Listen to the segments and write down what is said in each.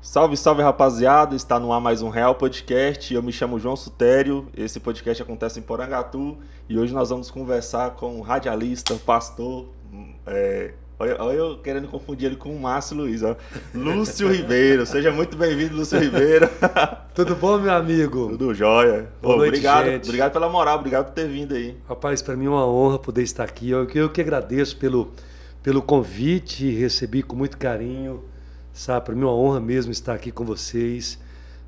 Salve, salve rapaziada, está no ar mais um Real Podcast. Eu me chamo João Sutério. Esse podcast acontece em Porangatu e hoje nós vamos conversar com um radialista, pastor. É, olha, olha eu querendo confundir ele com o Márcio Luiz, ó. Lúcio Ribeiro. Seja muito bem-vindo, Lúcio Ribeiro. Tudo bom, meu amigo? Tudo jóia. Boa noite, obrigado, gente. obrigado pela moral, obrigado por ter vindo aí. Rapaz, para mim é uma honra poder estar aqui. Eu, eu que agradeço pelo, pelo convite, recebi com muito carinho. Sabe, para mim é uma honra mesmo estar aqui com vocês.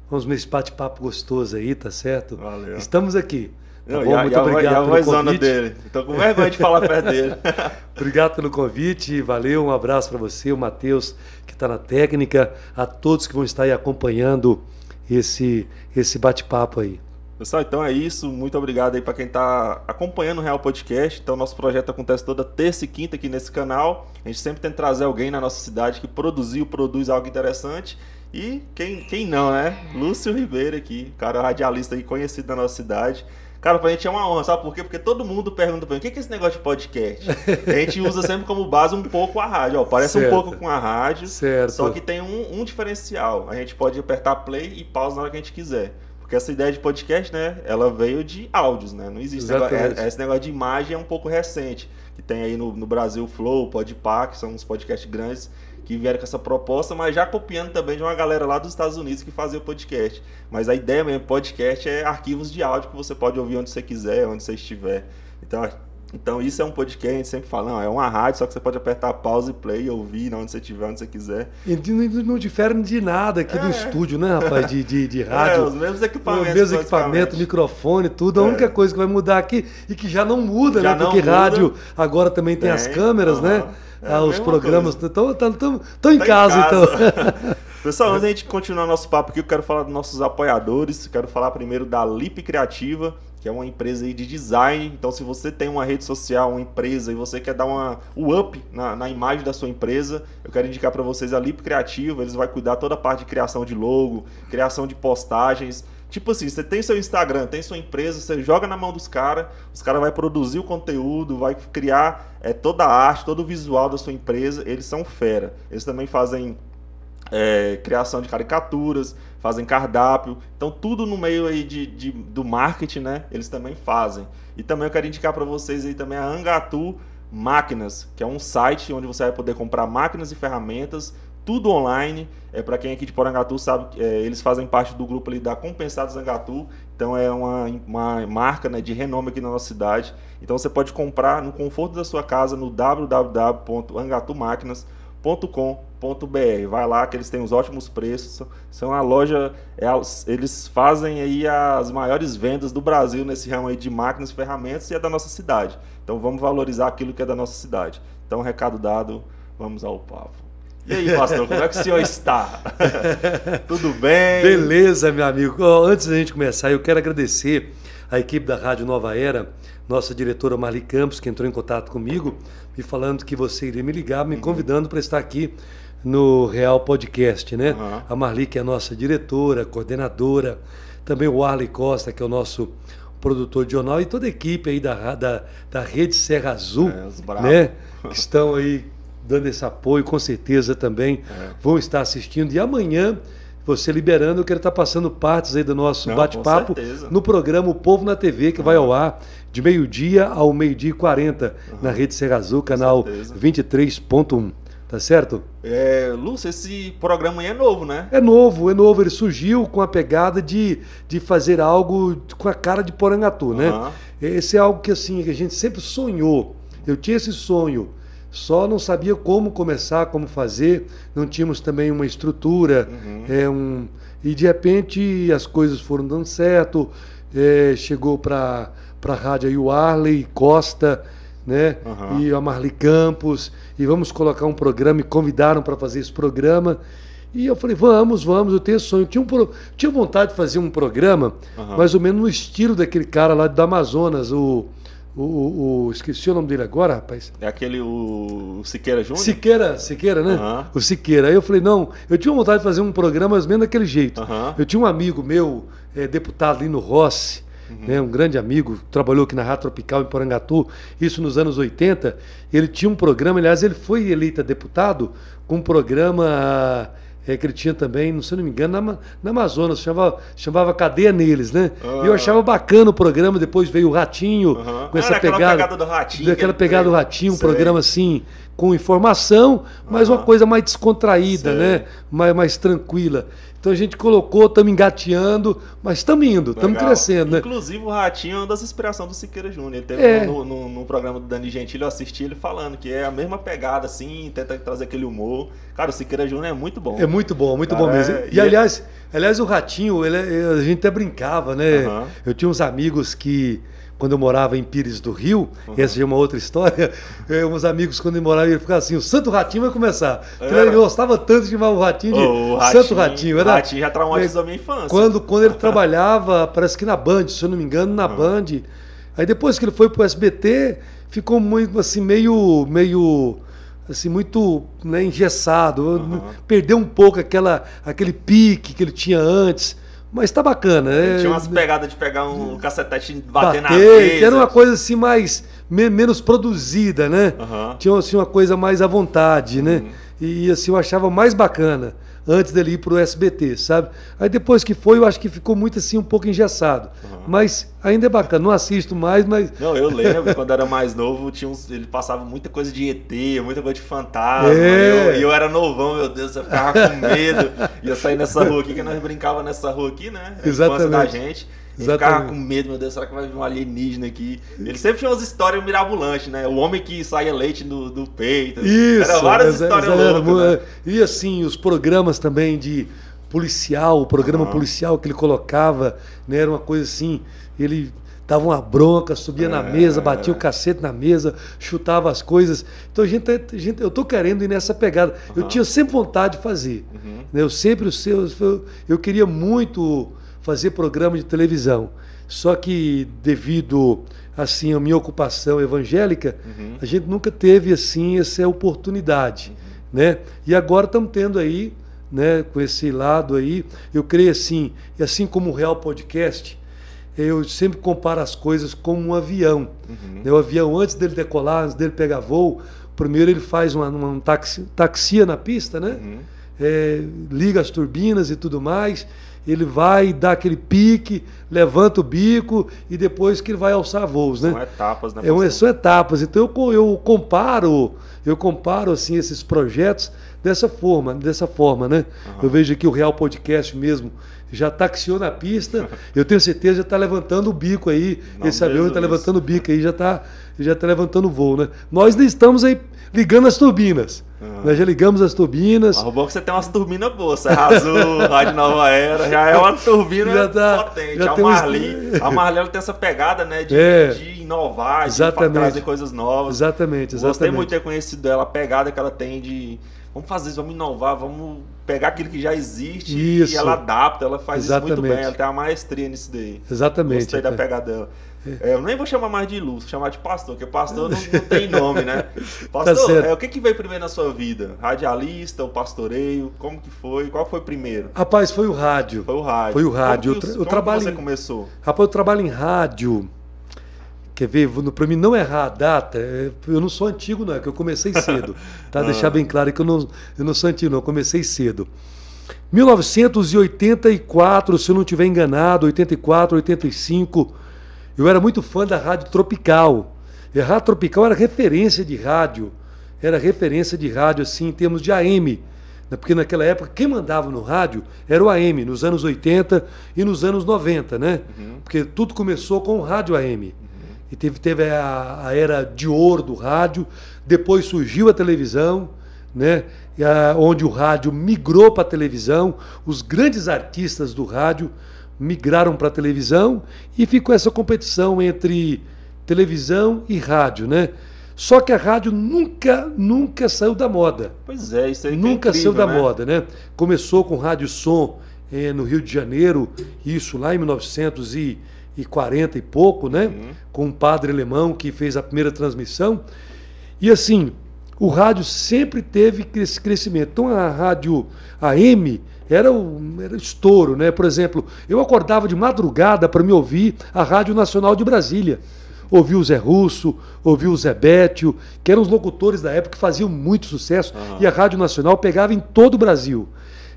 Vamos nesse bate-papo gostoso aí, tá certo? Valeu. Estamos aqui. Tá Não, bom? a, muito a, obrigado a pelo convite. dele. Tô com vergonha de falar perto dele. Obrigado pelo convite, valeu, um abraço para você, o Matheus, que está na técnica, a todos que vão estar aí acompanhando esse, esse bate-papo aí. Pessoal, então é isso. Muito obrigado aí para quem está acompanhando o Real Podcast. Então, nosso projeto acontece toda terça e quinta aqui nesse canal. A gente sempre tenta trazer alguém na nossa cidade que produziu, produz algo interessante. E quem, quem não, né? Lúcio Ribeiro aqui, cara radialista aí conhecido na nossa cidade. Cara, pra gente é uma honra, sabe por quê? Porque todo mundo pergunta pra mim, o que é esse negócio de podcast? A gente usa sempre como base um pouco a rádio, ó. Parece Certo. um pouco com a rádio, Certo. só que tem um, um diferencial. A gente pode apertar play e pausa na hora que a gente quiser. Porque essa ideia de podcast, né, ela veio de áudios, né? Não existe esse negócio, Exatamente. é- esse negócio de imagem é um pouco recente. Que tem aí no, no Brasil o Flow, o Podpah, que são uns podcasts grandes que vieram com essa proposta, mas já copiando também de uma galera lá dos Estados Unidos que fazia o podcast. Mas a ideia mesmo, podcast é arquivos de áudio que você pode ouvir onde você quiser, onde você estiver. Então, então isso é um podcast, a gente sempre fala, não, é uma rádio, só que você pode apertar pause e play ouvir onde você estiver, onde você quiser. E não, não difere de nada aqui do É. estúdio, né, rapaz? De, de, de É, rádio. os mesmos equipamentos. mesmo equipamento, basicamente. microfone, tudo. A É. única coisa que vai mudar aqui e que já não muda, Já né? Porque muda. rádio agora também tem, as Tem, câmeras, né? aham. É Ah, a os programas estão tão, tão, tão em Tá casa, então. Pessoal, antes da gente continuar nosso papo aqui, eu quero falar dos nossos apoiadores. Quero falar primeiro da Lip Criativa, que é uma empresa de design. Então, se você tem uma rede social, uma empresa, e você quer dar uma, o up na, na imagem da sua empresa, eu quero indicar para vocês a Lip Criativa. Eles vão cuidar toda a parte de criação de logo, criação de postagens. Tipo assim, você tem seu Instagram, tem sua empresa, você joga na mão dos caras, os caras vão produzir o conteúdo, vai criar é, toda a arte, todo o visual da sua empresa. Eles são fera. Eles também fazem é, criação de caricaturas, fazem cardápio. Então, tudo no meio aí de, de- do marketing, né? Eles também fazem. E também eu quero indicar para vocês aí também a Angatu Máquinas, que é um site onde você vai poder comprar máquinas e ferramentas, tudo online. É para quem aqui de Porangatu sabe, é, eles fazem parte do grupo ali da Compensados Angatu. Então é uma, uma marca né, de renome aqui na nossa cidade. Então você pode comprar no conforto da sua casa no www.angatumáquinas.com.br. Vai lá que eles têm os ótimos preços. São- a loja, é eles fazem aí as maiores vendas do Brasil nesse ramo aí de máquinas, ferramentas e é da nossa cidade. Então vamos valorizar aquilo que é da nossa cidade. Então recado dado, vamos ao papo. E aí, pastor, como é que o senhor está? Tudo bem? Beleza, meu amigo. Antes da gente começar, eu quero agradecer a equipe da Rádio Nova Era, nossa diretora Marli Campos, que entrou em contato comigo, me falando que você iria me ligar, Uhum. me convidando para estar aqui no Real Podcast, né? Aham. A Marli, que é a nossa diretora, coordenadora, também o Arley Costa, que é o nosso produtor de jornal, e toda a equipe aí da, da, da Rede Serra Azul, É, né? Que estão aí dando esse apoio, com certeza também É. vão estar assistindo. E amanhã, você liberando, eu quero estar passando partes aí do nosso bate-papo no programa O Povo na TV, que vai ao ar de meio-dia ao meio-dia e 40 na Rede Serra Azul, canal certeza. 23.1. Tá certo? É, Lúcio, esse programa aí é novo, né? É novo, é novo. Ele surgiu com a pegada de, de fazer algo com a cara de Porangatu, né? Aham. Esse é algo que assim que a gente sempre sonhou. Eu tinha esse sonho, só não sabia como começar, como fazer. Não tínhamos também uma estrutura, Uhum. é um e de repente as coisas foram dando certo. é, chegou para a rádio aí o Arley Costa, né? Aham. E a Marli Campos e vamos colocar um programa. Me convidaram para fazer esse programa. E eu falei, vamos, vamos, eu tenho sonho. Tinha, um, pro- tinha vontade de fazer um programa, Aham. mais ou menos no estilo daquele cara lá do Amazonas, o, o, o- o- Esqueci o nome dele agora, rapaz. É aquele, o, o Siqueira Júnior? Siqueira, Siqueira, né? Aham. O Siqueira. Aí eu falei, não, eu tinha vontade de fazer um programa mais ou menos daquele jeito. Aham. Eu tinha um amigo meu, eh, deputado Lino Rossi, Uhum. né, um grande amigo, trabalhou aqui na Rádio Tropical em Porangatu, isso nos anos 80. Ele tinha um programa, aliás, ele foi eleito a deputado com um programa é, que ele tinha também, se eu não me engano, na, na Amazonas, chamava, chamava Cadeia Neles, né? E eu achava bacana o programa, depois veio o Ratinho, com essa Ah, pegada. pegada do Ratinho. Daquela que pegada do Ratinho, um Sei. programa assim, com informação, mas uma Aham. coisa mais descontraída, Sei. né? Mais, mais tranquila. Então a gente colocou, estamos engateando, mas estamos indo, estamos crescendo, né? Inclusive, o Ratinho é uma das inspirações do Siqueira Júnior. Ele teve É. no, no- no programa do Dani Gentili, eu assisti ele falando que é a mesma pegada, assim, tenta trazer aquele humor. Cara, o Siqueira Júnior é muito bom. É muito bom, muito Cara, bom mesmo. é- E, e aliás, aliás, o Ratinho, ele é- a gente até brincava, né? Aham. Eu tinha uns amigos que, quando eu morava em Pires do Rio, Uhum. essa é uma outra história, eh, uns amigos, quando eu morava, ele ficava assim, o Santo Ratinho vai começar. É. Eu gostava tanto de chamar o Ratinho de o Santo Ratinho. O Era, Ratinho já traumatizou a minha infância. quando, quando ele trabalhava, parece que na Band, se eu não me engano, na Band. Aí depois que ele foi pro SBT, ficou muito assim, meio. meio assim, muito né, engessado. Aham. Perdeu um pouco aquela, aquele pique que ele tinha antes. Mas tá bacana. é- Tinha umas pegadas de pegar um cacetete e bater, bater, na mesa. era uma coisa assim mais me- menos produzida, né? Aham. Tinha assim, uma coisa mais à vontade, né? Uhum. E assim eu achava mais bacana antes dele ir pro SBT, sabe? Aí depois que foi, eu acho que ficou muito assim um pouco engessado. Uhum. Mas ainda é bacana, não assisto mais, mas Não, eu lembro, quando era mais novo, tinha uns, ele passava muita coisa de ET, muita coisa de fantasma. É. E eu, eu era novão, meu Deus, eu ficava com medo. Ia sair nessa rua aqui, que nós brincava nessa rua aqui, né? A infância da Exatamente. gente. E ficava Exatamente. com medo, meu Deus, será que vai vir um alienígena aqui? Ele sempre tinha umas histórias mirabolantes, né? O homem que saía leite do, do peito. Isso. Era várias exa- histórias exa- loucas. né? E assim, os programas também de policial, o programa Aham. policial que ele colocava, né, era uma coisa assim, ele dava uma bronca, subia na É. mesa, batia o cacete na mesa, chutava as coisas. Então gente, tá- gente- eu tô querendo ir nessa pegada. Eu Aham. tinha sempre vontade de fazer. Uhum. né? Eu sempre o seu, eu, eu queria muito fazer programa de televisão. Só que devido assim a minha ocupação evangélica, Uhum. a gente nunca teve assim essa oportunidade, né? E agora estamos tendo aí, né, com esse lado aí, eu creio assim, e assim como o Real Podcast, eu sempre comparo as coisas como um avião. Uhum. né? O avião, antes dele decolar, antes dele pegar voo, primeiro ele faz uma, uma um taxi, taxia na pista, né? Uhum. é, liga as turbinas e tudo mais, ele vai dar aquele pique, levanta o bico e depois que ele vai alçar voos, né? São etapas, né? É são etapas. Então eu, eu comparo, eu comparo assim esses projetos dessa forma, dessa forma, né? Aham. Eu vejo aqui o Real Podcast mesmo já taxiou na pista. eu tenho certeza já está levantando o bico aí. Não, Esse avião está levantando o bico aí, já está já tá levantando o voo, né? Nós estamos aí ligando as turbinas. Aham. Nós já ligamos as turbinas. Mas o bom é que você tem umas turbinas boas. Serra Azul, Rádio Nova Era, já é uma turbina Já tá- potente. já a Marli, estu- a Marli ela tem essa pegada, né, de, É. de inovar, de trazer coisas novas. Exatamente, Gostei exatamente. muito de ter conhecido ela, a pegada que ela tem de vamos fazer isso, vamos inovar, vamos pegar aquilo que já existe Isso. e ela adapta, ela faz isso muito Exatamente. bem, ela tem uma maestria nisso daí. Exatamente. Gostei da é. pegada dela. É, eu nem vou chamar mais de Luz, vou chamar de pastor, porque pastor não, não tem nome, né? Pastor, Tá é, o que, que veio primeiro na sua vida? Radialista, o pastoreio? Como que foi? Qual foi primeiro? Rapaz, foi o rádio. Foi o rádio. Foi o rádio. Como Eu tra- que trabalho você em- começou? Rapaz, eu trabalho em rádio. Quer ver? Para mim não errar a data, é, eu não sou antigo, não, é que eu comecei cedo. Tá? Ah. Deixar bem claro que eu não, eu não sou antigo, não, eu comecei cedo. 1984, se eu não estiver enganado, 84, 85, eu era muito fã da Rádio Tropical. E a Rádio Tropical era referência de rádio, era referência de rádio assim em termos de AM. né? Porque naquela época quem mandava no rádio era o AM, nos anos 80 e nos anos 90, né? Uhum. Porque tudo começou com o rádio AM. E teve, teve a, a era de ouro do rádio, depois surgiu a televisão, né? E a- onde o rádio migrou para a televisão, os grandes artistas do rádio migraram para a televisão e ficou essa competição entre televisão e rádio, né? Só que a rádio nunca, nunca saiu da moda. Pois é, isso aí é Nunca incrível, saiu da né? moda, né? Começou com rádio som eh, no Rio de Janeiro, isso lá em 1940 e pouco, né? Uhum. Com um padre alemão que fez a primeira transmissão. E assim, o rádio sempre teve esse crescimento. Então a rádio AM era o era estouro, né? Por exemplo, eu acordava de madrugada para me ouvir a Rádio Nacional de Brasília. Ouvi o Zé Russo, ouvi o Zé Bétio, que eram os locutores da época que faziam muito sucesso, Aham. e a Rádio Nacional pegava em todo o Brasil.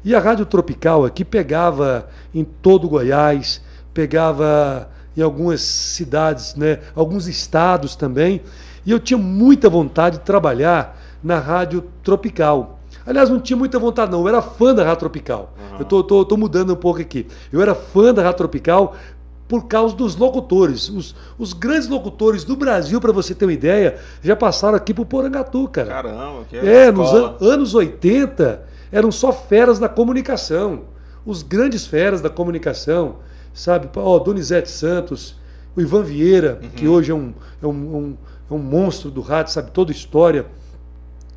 E a Rádio Tropical aqui pegava em todo o Goiás, pegava em algumas cidades, né, alguns estados também. E eu tinha muita vontade de trabalhar na Rádio Tropical. Aliás, não tinha muita vontade, não. Eu era fã da Rádio Tropical. Uhum. Eu tô, tô, tô, mudando um pouco aqui. Eu era fã da Rádio Tropical por causa dos locutores. Os, os grandes locutores do Brasil, para você ter uma ideia, já passaram aqui pro Porangatu, cara. Caramba, que é. É, nos an anos 80 eram só feras da comunicação. Os grandes feras da comunicação, sabe? Ó, Donizete Santos, o Ivan Vieira, uhum. que hoje é um, é, um, um, é um monstro do rádio, sabe toda a história.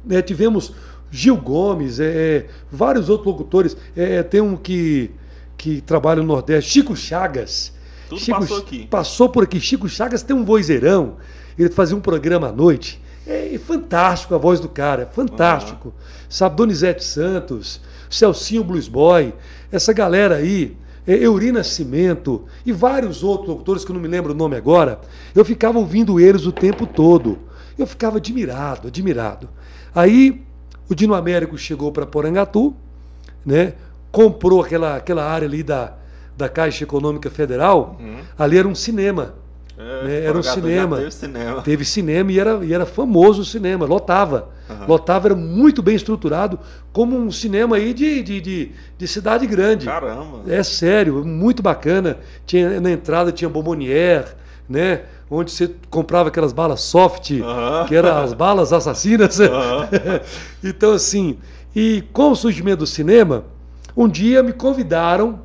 É, tivemos Gil Gomes, é, é, vários outros locutores. É, é, tem um que, que trabalha no Nordeste, Chico Chagas. Tudo Chico, passou aqui. Passou por aqui. Chico Chagas tem um vozeirão. Ele fazia um programa à noite. É, fantástico a voz do cara, é fantástico. Uhum. Sabe, Donizete Santos, Celcinho Blues Boy, essa galera aí, é, Euri Nascimento e vários outros locutores que eu não me lembro o nome agora, eu ficava ouvindo eles o tempo todo. Eu ficava admirado, admirado. Aí o Dino Américo chegou para Porangatu, né? comprou aquela, aquela área ali da, da Caixa Econômica Federal, uhum. ali era um cinema. É, né? Era um cinema. Teve cinema. Teve cinema e era, e era famoso o cinema, lotava. Uhum. Lotava, era muito bem estruturado, como um cinema aí de, de, de, de, cidade grande. Caramba! É sério, muito bacana. Tinha, na entrada tinha Bombonier, né? onde você comprava aquelas balas soft, uhum. que eram as balas assassinas. Uhum. então, assim, e com o surgimento do cinema, um dia me convidaram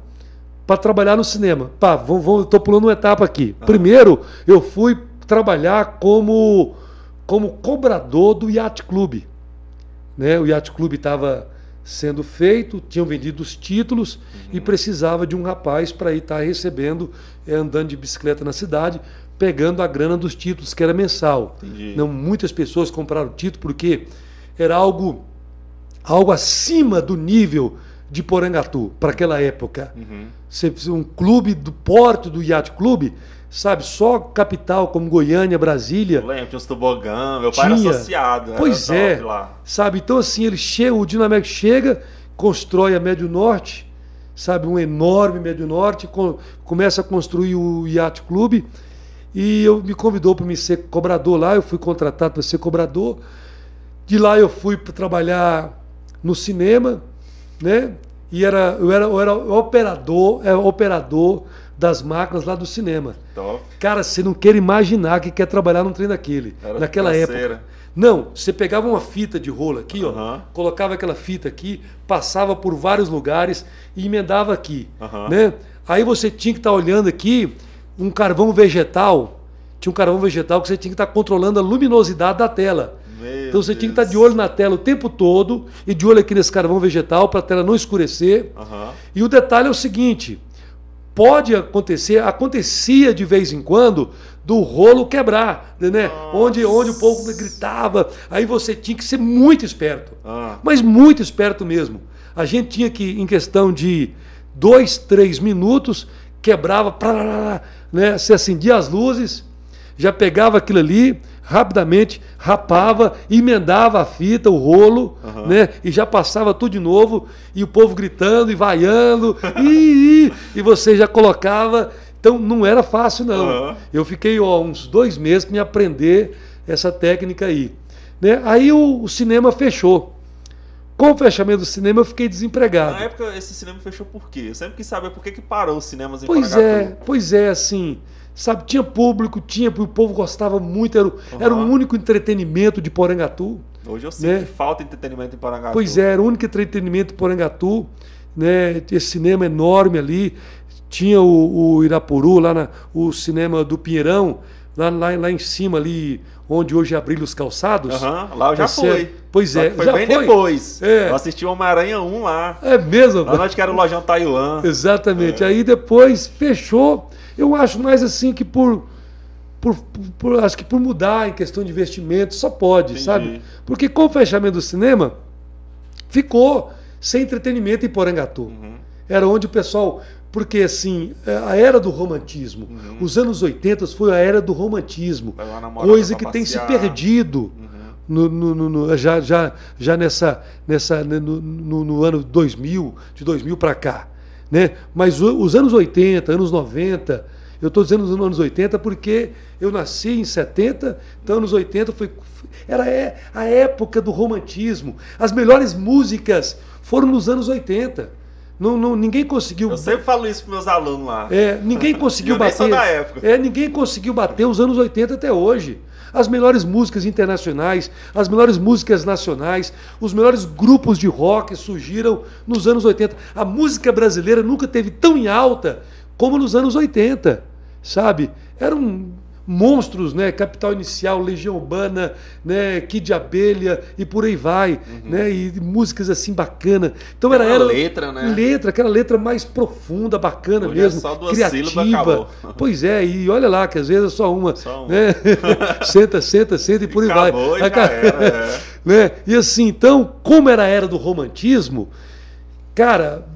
para trabalhar no cinema. Pá, estou pulando uma etapa aqui. Uhum. Primeiro, eu fui trabalhar como, como cobrador do Yacht Club. Né? O Yacht Club estava sendo feito, tinham vendido os títulos uhum. e precisava de um rapaz para ir estar tá recebendo, é, andando de bicicleta na cidade, pegando a grana dos títulos, que era mensal. Entendi. Não, muitas pessoas compraram o título porque era algo, algo acima do nível de Porangatu para aquela época. Uhum. Um clube do porto do Yacht Clube, sabe, só capital como Goiânia, Brasília. Eu lembro, tinha os tobogã, meu pai tinha. era associado. Pois é, lá. sabe, então assim, ele chega, o Dinamec chega, constrói a Médio Norte, sabe, um enorme Médio Norte, com, começa a construir o Yacht Clube, e eu me convidou para me ser cobrador lá, eu fui contratado para ser cobrador. De lá eu fui para trabalhar no cinema, né? E era, eu, era, eu era operador, é, operador das máquinas lá do cinema. Top. Cara, você não quer imaginar que quer trabalhar num trem daquele. Era naquela época. Não, você pegava uma fita de rolo aqui, uhum. ó, colocava aquela fita aqui, passava por vários lugares e emendava aqui, uhum. né? Aí você tinha que estar tá olhando aqui um carvão vegetal, tinha um carvão vegetal que você tinha que estar controlando a luminosidade da tela. Meu então você Deus. tinha que estar de olho na tela o tempo todo e de olho aqui nesse carvão vegetal para a tela não escurecer. Uhum. E o detalhe é o seguinte: pode acontecer, acontecia de vez em quando do rolo quebrar, né? Onde, onde o povo gritava, aí você tinha que ser muito esperto, ah. mas muito esperto mesmo. A gente tinha que, em questão de dois, três minutos, quebrava, né? se acendia as luzes, já pegava aquilo ali, rapidamente rapava, emendava a fita, o rolo, uhum. né? E já passava tudo de novo, e o povo gritando e vaiando, e, e você já colocava. Então não era fácil, não. Uhum. Eu fiquei ó, uns dois meses para me aprender essa técnica aí. Né? Aí o, o cinema fechou. Com o fechamento do cinema, eu fiquei desempregado. Na época, esse cinema fechou por quê? Eu sempre quis saber por que, que parou os cinemas em Pois é, pois é, assim. Sabe, tinha público, tinha, o povo gostava muito, era, uhum. era o único entretenimento de Porangatu. Hoje eu sinto né? que falta entretenimento em Porangatu. Pois é, era o único entretenimento em Porangatu. Né? Esse cinema enorme ali. Tinha o, o Irapuru, lá na, o cinema do Pinheirão, lá, lá, lá em cima ali, onde hoje é os calçados. Uhum, lá eu já tá fui. Pois é, foi já bem foi. depois. É. Eu assisti Homem-Aranha 1 lá. É mesmo? Lá nós que era o Lojão Taiwan. Exatamente. É. Aí depois fechou. Eu acho mais assim que por, por, por, acho que por mudar em questão de investimento só pode, Entendi. sabe? Porque com o fechamento do cinema ficou sem entretenimento em Porangatu. Uhum. Era onde o pessoal porque, assim, é, a era do romantismo, uhum. os anos 80 foi a era do romantismo, coisa que tem se perdido uhum. no, no, no, já, já, já nessa, nessa no, no, ano 2000, de 2000 para cá. Né? Mas os anos 80, anos 90, eu estou dizendo os anos 80 porque eu nasci em 70, então anos 80 foi, era é, a época do romantismo. As melhores músicas foram nos anos 80. Não, não, ninguém conseguiu. Eu sempre falo isso para meus alunos lá. É, ninguém conseguiu bater. Da época. É, ninguém conseguiu bater os anos 80 até hoje. As melhores músicas internacionais, as melhores músicas nacionais, os melhores grupos de rock surgiram nos anos 80. A música brasileira nunca teve tão em alta como nos anos 80, sabe? Era um monstros, né? Capital Inicial, Legião Urbana, né? Kid de Abelha e por aí vai, uhum. né? E músicas assim bacana. Então era, era letra, né? Letra, aquela letra mais profunda, bacana Hoje mesmo, é só duas criativa. Pois é, e olha lá que às vezes é só uma, só uma. né? senta, senta, senta e por aí Acabou vai. E já era, é. né? E assim, então, como era a era do romantismo, cara,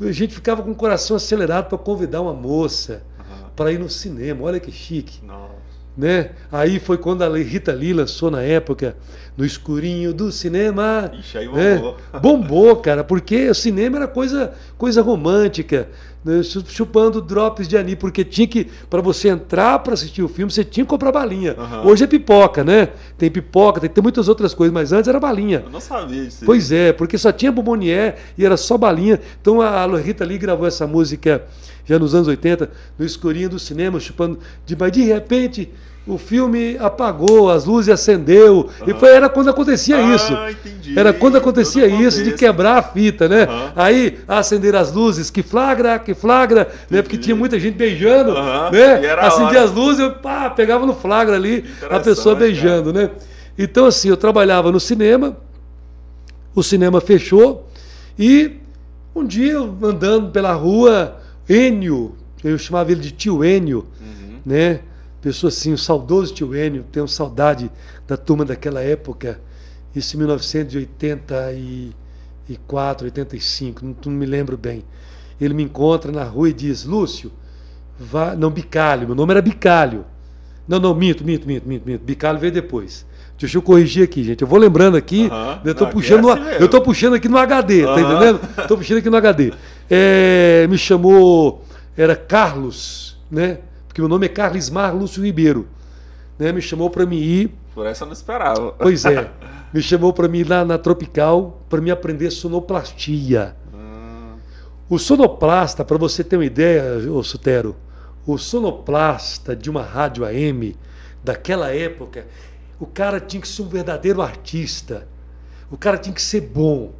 a gente ficava com o coração acelerado para convidar uma moça uhum. para ir no cinema. Olha que chique. Nossa. Né? Aí foi quando a Rita Lee lançou na época no escurinho do cinema. Ixi, aí né? bombou. Né? Bombou, cara, porque o cinema era coisa, coisa romântica, né? chupando drops de ani, porque tinha que, para você entrar para assistir o filme, você tinha que comprar balinha. Uhum. Hoje é pipoca, né? Tem pipoca, tem, tem muitas outras coisas, mas antes era balinha. Eu não sabia disso. Pois é, porque só tinha bombonier e era só balinha. Então a Rita Lee gravou essa música já nos anos 80, no escurinho do cinema, chupando de, mas de repente o filme apagou, as luzes acendeu. Uhum. E foi, era quando acontecia ah, isso. Entendi. Era quando acontecia isso de quebrar a fita, né? Uhum. Aí acender as luzes, que flagra, que flagra, né? Porque tinha muita gente beijando, uhum. né? Acendia as luzes, eu pá, pegava no flagra ali a pessoa beijando, cara. né? Então assim, eu trabalhava no cinema, o cinema fechou e um dia andando pela rua, Enio, eu chamava ele de tio Enio, uhum. né? pessoa assim, o saudoso tio Enio, tenho saudade da turma daquela época, isso em 1984, 85, não, não me lembro bem. Ele me encontra na rua e diz, Lúcio, vá, não, Bicalho, meu nome era Bicalho. Não, não, minto, minto, minto, minto, minto. Bicalho veio depois. Deixa eu corrigir aqui, gente. Eu vou lembrando aqui. Uh -huh. Eu estou puxando, é assim eu tô puxando aqui no HD, uh -huh. tá entendendo? Estou puxando aqui no HD. É, me chamou, era Carlos, né? porque meu nome é Carlos Mar Lúcio Ribeiro. Né? Me chamou para me ir. Por essa eu não esperava. Pois é. Me chamou para me ir lá na Tropical para me aprender sonoplastia. Hum. O sonoplasta, para você ter uma ideia, ô Sutero, o sonoplasta de uma rádio AM daquela época, o cara tinha que ser um verdadeiro artista. O cara tinha que ser bom.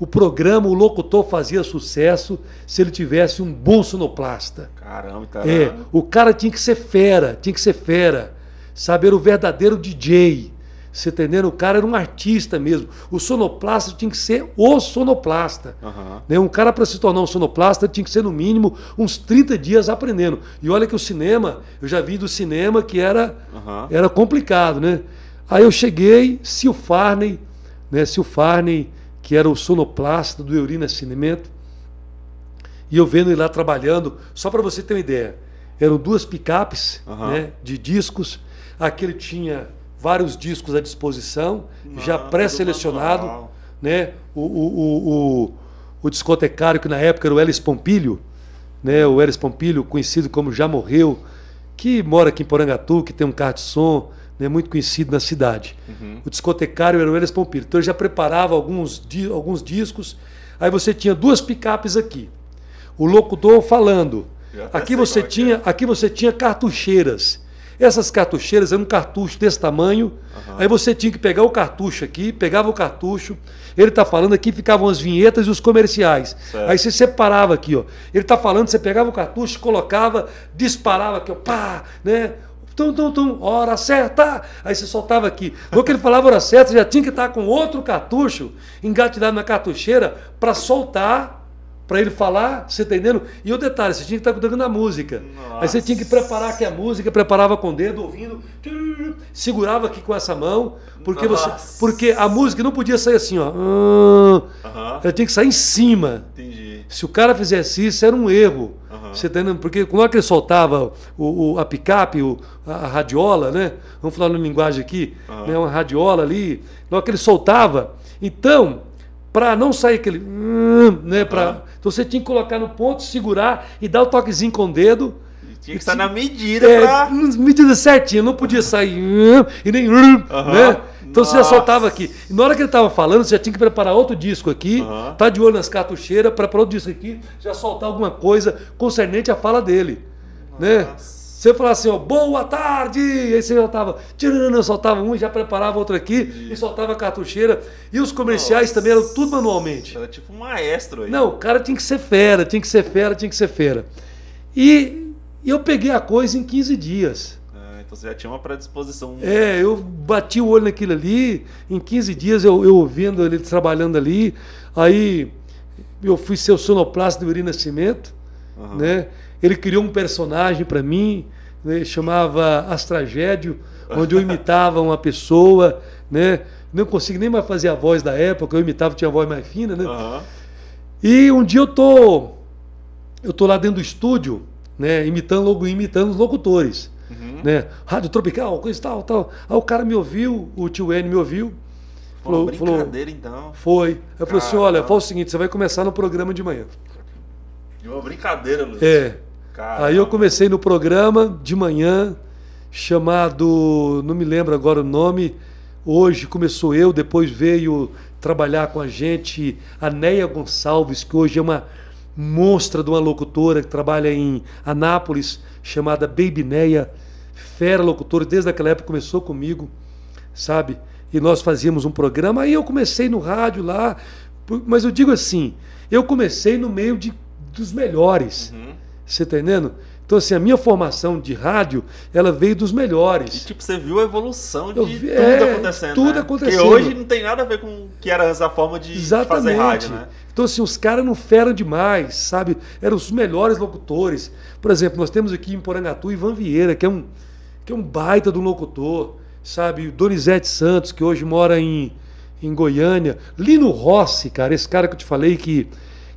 O programa, o locutor fazia sucesso se ele tivesse um bom sonoplasta. Caramba, caramba. Tá é, o cara tinha que ser fera, tinha que ser fera. Saber o verdadeiro DJ. Você entendendo? O cara era um artista mesmo. O sonoplasta tinha que ser o sonoplasta. Uhum. Né? Um cara, para se tornar um sonoplasta, tinha que ser, no mínimo, uns 30 dias aprendendo. E olha que o cinema, eu já vi do cinema que era, uhum. era complicado, né? Aí eu cheguei, Sil Farney, né? Sil Farney que era o sonoplasta do Euri Nascimento, e eu vendo ele lá trabalhando, só para você ter uma ideia, eram duas picapes uhum. né, de discos, aquele tinha vários discos à disposição, Não, já pré-selecionado, né, o, o, o, o, o discotecário que na época era o Elis Pompilho, né, o Elis Pompilho, conhecido como Já Morreu, que mora aqui em Porangatu, que tem um carro de som, né, muito conhecido na cidade. Uhum. O discotecário era o Elis Pompilho. Então ele já preparava alguns, di alguns discos. Aí você tinha duas picapes aqui. O locutor falando. Aqui você, é tinha, é. aqui você tinha cartucheiras. Essas cartucheiras eram um cartucho desse tamanho. Uhum. Aí você tinha que pegar o cartucho aqui, pegava o cartucho. Ele está falando aqui, ficavam as vinhetas e os comerciais. Certo. Aí você separava aqui, ó. Ele está falando, você pegava o cartucho, colocava, disparava aqui, ó, pá, né? Tum, tum, tum, hora certa. Aí você soltava aqui. No que ele falava hora certa, já tinha que estar com outro cartucho engatilhado na cartucheira para soltar para ele falar, você tá entendendo? E o detalhe, você tinha que estar cuidando da música. Nossa. Aí você tinha que preparar aqui a música, preparava com o dedo, ouvindo, segurava aqui com essa mão, porque você, porque a música não podia sair assim, ó. Ela tinha que sair em cima. Entendi. Se o cara fizesse isso, era um erro. Você tá entendendo? Porque quando ele soltava o, o- a picape, o- a, a radiola, né? Vamos falar na linguagem aqui, né? uma radiola ali, logo que ele soltava. Então, para não sair aquele. hum, Né? Pra, Então você tinha que colocar no ponto, segurar e dar o toquezinho com o dedo. Tinha que estar na medida É, pra. medida certinha, não podia sair hum, e nem hum, né? Então você já Nossa. soltava aqui. E na hora que ele estava falando, você já tinha que preparar outro disco aqui, Aham. tá de olho nas cartucheiras, preparar outro disco aqui, já soltar alguma coisa concernente à fala dele. Né? Nossa. Você falava assim, ó, boa tarde! Aí você já tava tirando, soltava um, já preparava outro aqui e soltava a cartucheira. E os comerciais Nossa. também eram tudo manualmente. Era tipo um maestro aí. Não, o cara tinha que ser fera, tinha que ser fera, tinha que ser fera. E eu peguei a coisa em 15 dias. Então você já tinha uma predisposição. É, eu bati o olho naquilo ali, em 15 dias eu, eu ouvindo ele trabalhando ali, aí eu fui ser o sonoplasta do Uri Nascimento, Aham. né? Ele criou um personagem para mim, né? chamava As Tragédio, onde eu imitava uma pessoa, né? Não consigo nem mais fazer a voz da época, eu imitava, tinha a voz mais fina, né? Aham. E um dia eu tô eu tô lá dentro do estúdio, né, imitando logo imitando os locutores, Uhum. né? Rádio Tropical, coisa e tal, tal. Aí o cara me ouviu, o tio N me ouviu, falou, falou brincadeira então. foi. Eu falei assim, olha, fala o seguinte, você vai começar no programa de manhã. De uma brincadeira, Luiz. É. Caramba. Aí eu comecei no programa de manhã, chamado, não me lembro agora o nome, hoje começou eu, depois veio trabalhar com a gente a Neia Gonçalves, que hoje é uma monstra de uma locutora que trabalha em Anápolis, chamada Baby Neia, fera locutora, desde aquela época começou comigo, sabe? E nós fazíamos um programa, aí eu comecei no rádio lá, mas eu digo assim, eu comecei no meio de, dos melhores. Uhum. Você tá entendendo? Então, assim, a minha formação de rádio, ela veio dos E melhores. tipo, você viu a evolução de Eu tudo vi- é, acontecendo. tudo né? acontecendo. Porque hoje não tem nada a ver com o que era antes a forma de, de fazer rádio, né? Então, assim, os caras não feram demais, sabe? Eram os melhores locutores. Por exemplo, nós temos aqui em Porangatu Ivan Vieira, que é um, que é um baita um locutor, sabe? O Donizete Santos, que hoje mora em, em Goiânia. Lino Rossi, cara, esse cara que eu te falei que,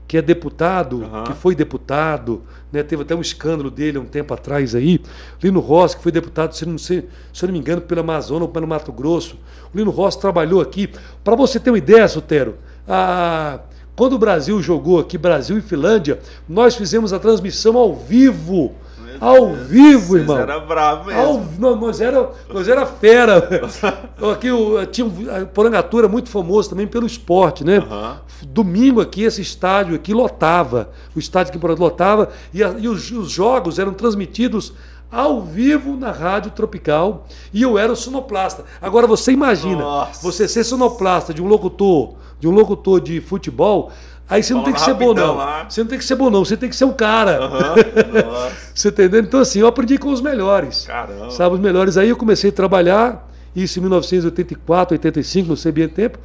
que é deputado, Aham. que foi deputado, né? Teve até um escândalo dele há um tempo atrás aí. Lino Rossi, que foi deputado, se eu não, sei, se eu não me engano, pelo Amazonas ou pelo Mato Grosso. O Lino Rossi trabalhou aqui. Para você ter uma ideia, Sotero, a- quando o Brasil jogou aqui, Brasil e Finlândia, nós fizemos a transmissão ao vivo. Ao vivo, vocês irmão. Era bravo mesmo. Ao- não, nós era, nós era fera. aqui o, tinha um, a Porangatu era muito famoso também pelo esporte, né? Aham. Domingo aqui, esse estádio aqui lotava. O estádio Porangatu lotava. E, a- e os, os jogos eram transmitidos ao vivo na Rádio Tropical. E eu era o sonoplasta. Agora você imagina, Nossa. você ser sonoplasta de um locutor, de um locutor de futebol. Aí você não tem que ser bom, não. lá. Você não tem que ser bom, não. Você tem que ser um cara. Nossa, Você entendeu? Então, assim, eu aprendi com os melhores. caramba. Sabe, os melhores. Aí eu comecei a trabalhar, isso em 1984, 85, não sei bem o tempo.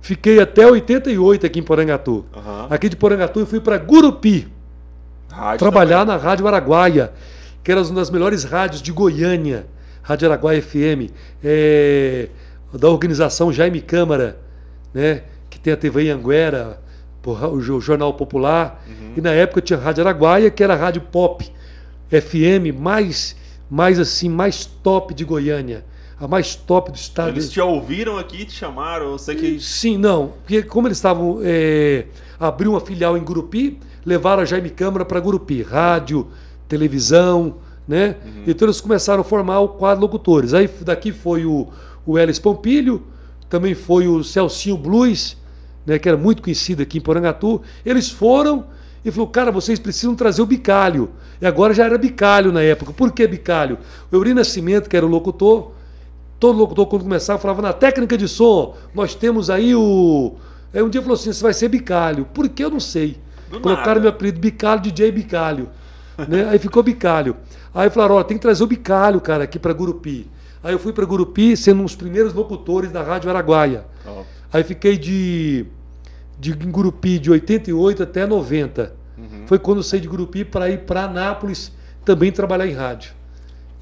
Fiquei até 88 aqui em Porangatu. Aham. Aqui de Porangatu eu fui para Gurupi, Rádio trabalhar também. na Rádio Araguaia, que era uma das melhores rádios de Goiânia, Rádio Araguaia FM, é, da organização Jaime Câmara, né, que tem a TV Anguera, o Jo- Jornal Popular, Uhum. e na época tinha a Rádio Araguaia, que era a rádio pop FM mais, mais assim, mais top de Goiânia, a mais top do estado. Eles te ouviram aqui, te chamaram, eu sei que. Sim, não. Porque como eles estavam. É, abriu uma filial em Gurupi, levaram a Jaime Câmara para Gurupi, rádio, televisão, né? Então eles começaram a formar o quadro locutores. Aí daqui foi o, o Elis Pompilho, também foi o Celcinho Blues, né, que era muito conhecido aqui em Porangatu. Eles foram e falou, cara, vocês precisam trazer o bicalho. E agora já era bicalho na época. Por que bicalho? O Euri Nascimento, que era o locutor, todo locutor, quando começava, falava na técnica de som, nós temos aí o. Aí um dia falou assim: você vai ser bicalho. Por que eu não sei? Do Colocaram nada. meu apelido Bicalho, DJ Bicalho. né? Aí ficou Bicalho. Aí falaram: ó, tem que trazer o Bicalho, cara, aqui para Gurupi. Aí eu fui para Gurupi, sendo um dos primeiros locutores da Rádio Araguaia. Ó, Aí fiquei de, de Gurupi de 88 até 90. Uhum. Foi quando eu saí de Gurupi para ir para Anápolis também trabalhar em rádio.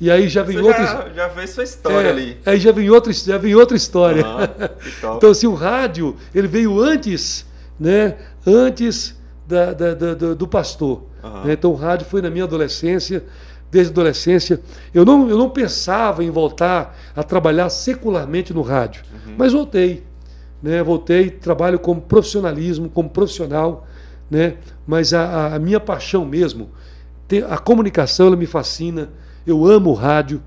E aí já vem Você outros. já, já fez sua história É, ali. Aí já vem outra, já vem outra história. Top. então, assim, o rádio, ele veio antes, né? Antes da, da, da, do, pastor. Uhum. Então o rádio foi na minha adolescência, desde a adolescência. Eu não, eu não pensava em voltar a trabalhar secularmente no rádio, uhum. mas voltei. Né? Voltei, trabalho como profissionalismo, como profissional, né? mas a, a minha paixão mesmo, a comunicação ela me fascina, eu amo o rádio,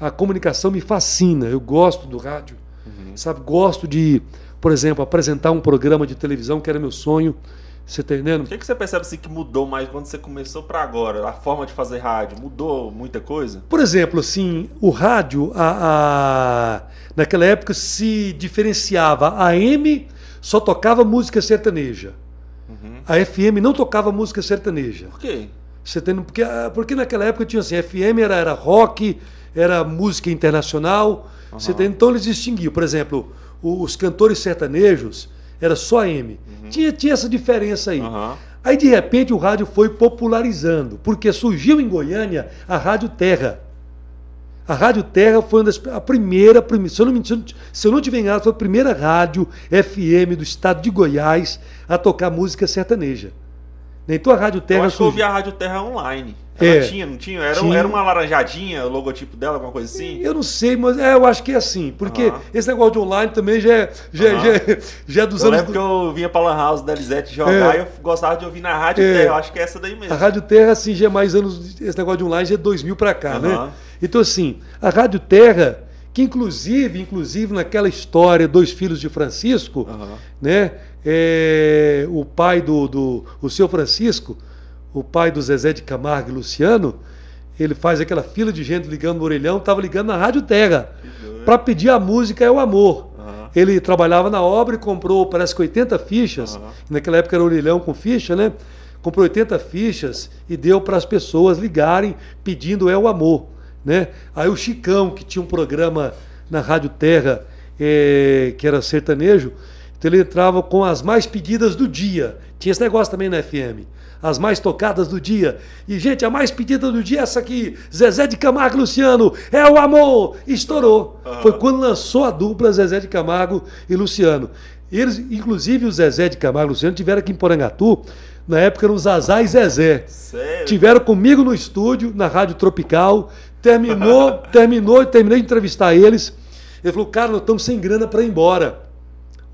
a comunicação me fascina, eu gosto do rádio, uhum. sabe? Gosto de, por exemplo, apresentar um programa de televisão que era meu sonho. Você tá entendendo? O que, que você percebe assim, que mudou mais quando você começou para agora? A forma de fazer rádio mudou muita coisa? Por exemplo, assim, o rádio, a, a... naquela época se diferenciava. A M só tocava música sertaneja. Uhum. A FM não tocava música sertaneja. Por quê? Você tem, porque, porque naquela época tinha assim, FM era, era rock, era música internacional. Uhum. Você tem, então eles distinguiam. Por exemplo, os cantores sertanejos era só M. Uhum. Tinha, tinha essa diferença aí. Uhum. Aí, de repente, o rádio foi popularizando, porque surgiu em Goiânia a Rádio Terra. A Rádio Terra foi uma das, a primeira, se eu não, se eu não tiver enganado, foi a primeira rádio FM do estado de Goiás a tocar música sertaneja. Então a Rádio Terra. Eu acho que eu ouvi a Rádio Terra online. Ela é, tinha, não tinha? Era, tinha. era uma laranjadinha, o logotipo dela, alguma coisa assim? Eu não sei, mas é, eu acho que é assim. Porque -huh. esse negócio de online também já é, já, uh -huh. já, é, já é dos eu anos. Eu lembro do... que eu vinha pra Lan House da Lisette jogar é. e eu gostava de ouvir na Rádio é. Terra. Eu acho que é essa daí mesmo. A Rádio Terra, assim, já é mais anos. Esse negócio de online já é 2000 pra cá, né? Então, assim, a Rádio Terra, que inclusive, inclusive naquela história, Dois Filhos de Francisco, né? É, o pai do, do. O seu Francisco o pai do Zezé de Camargo e Luciano, ele faz aquela fila de gente ligando no orelhão, estava ligando na Rádio Terra para pedir a música É o Amor. Uhum. Ele trabalhava na obra e comprou, parece que 80 fichas, uhum. naquela época era orelhão com ficha, né? Comprou 80 fichas e deu para as pessoas ligarem pedindo É o Amor. Né? Aí o Chicão, que tinha um programa na Rádio Terra, é, que era sertanejo, então ele entrava com as mais pedidas do dia. Tinha esse negócio também na FM as mais tocadas do dia. E, gente, a mais pedida do dia é essa aqui: Zezé de Camargo Luciano, é o amor! Estourou. Uhum. Foi quando lançou a dupla Zezé de Camargo e Luciano. Eles, inclusive, o Zezé de Camargo e Luciano tiveram aqui em Porangatu. Na época eram Zazá e Zezé. Sério? Tiveram comigo no estúdio, na Rádio Tropical. Terminou, terminou, terminei de entrevistar eles. Ele falou, cara, nós estamos sem grana para ir embora.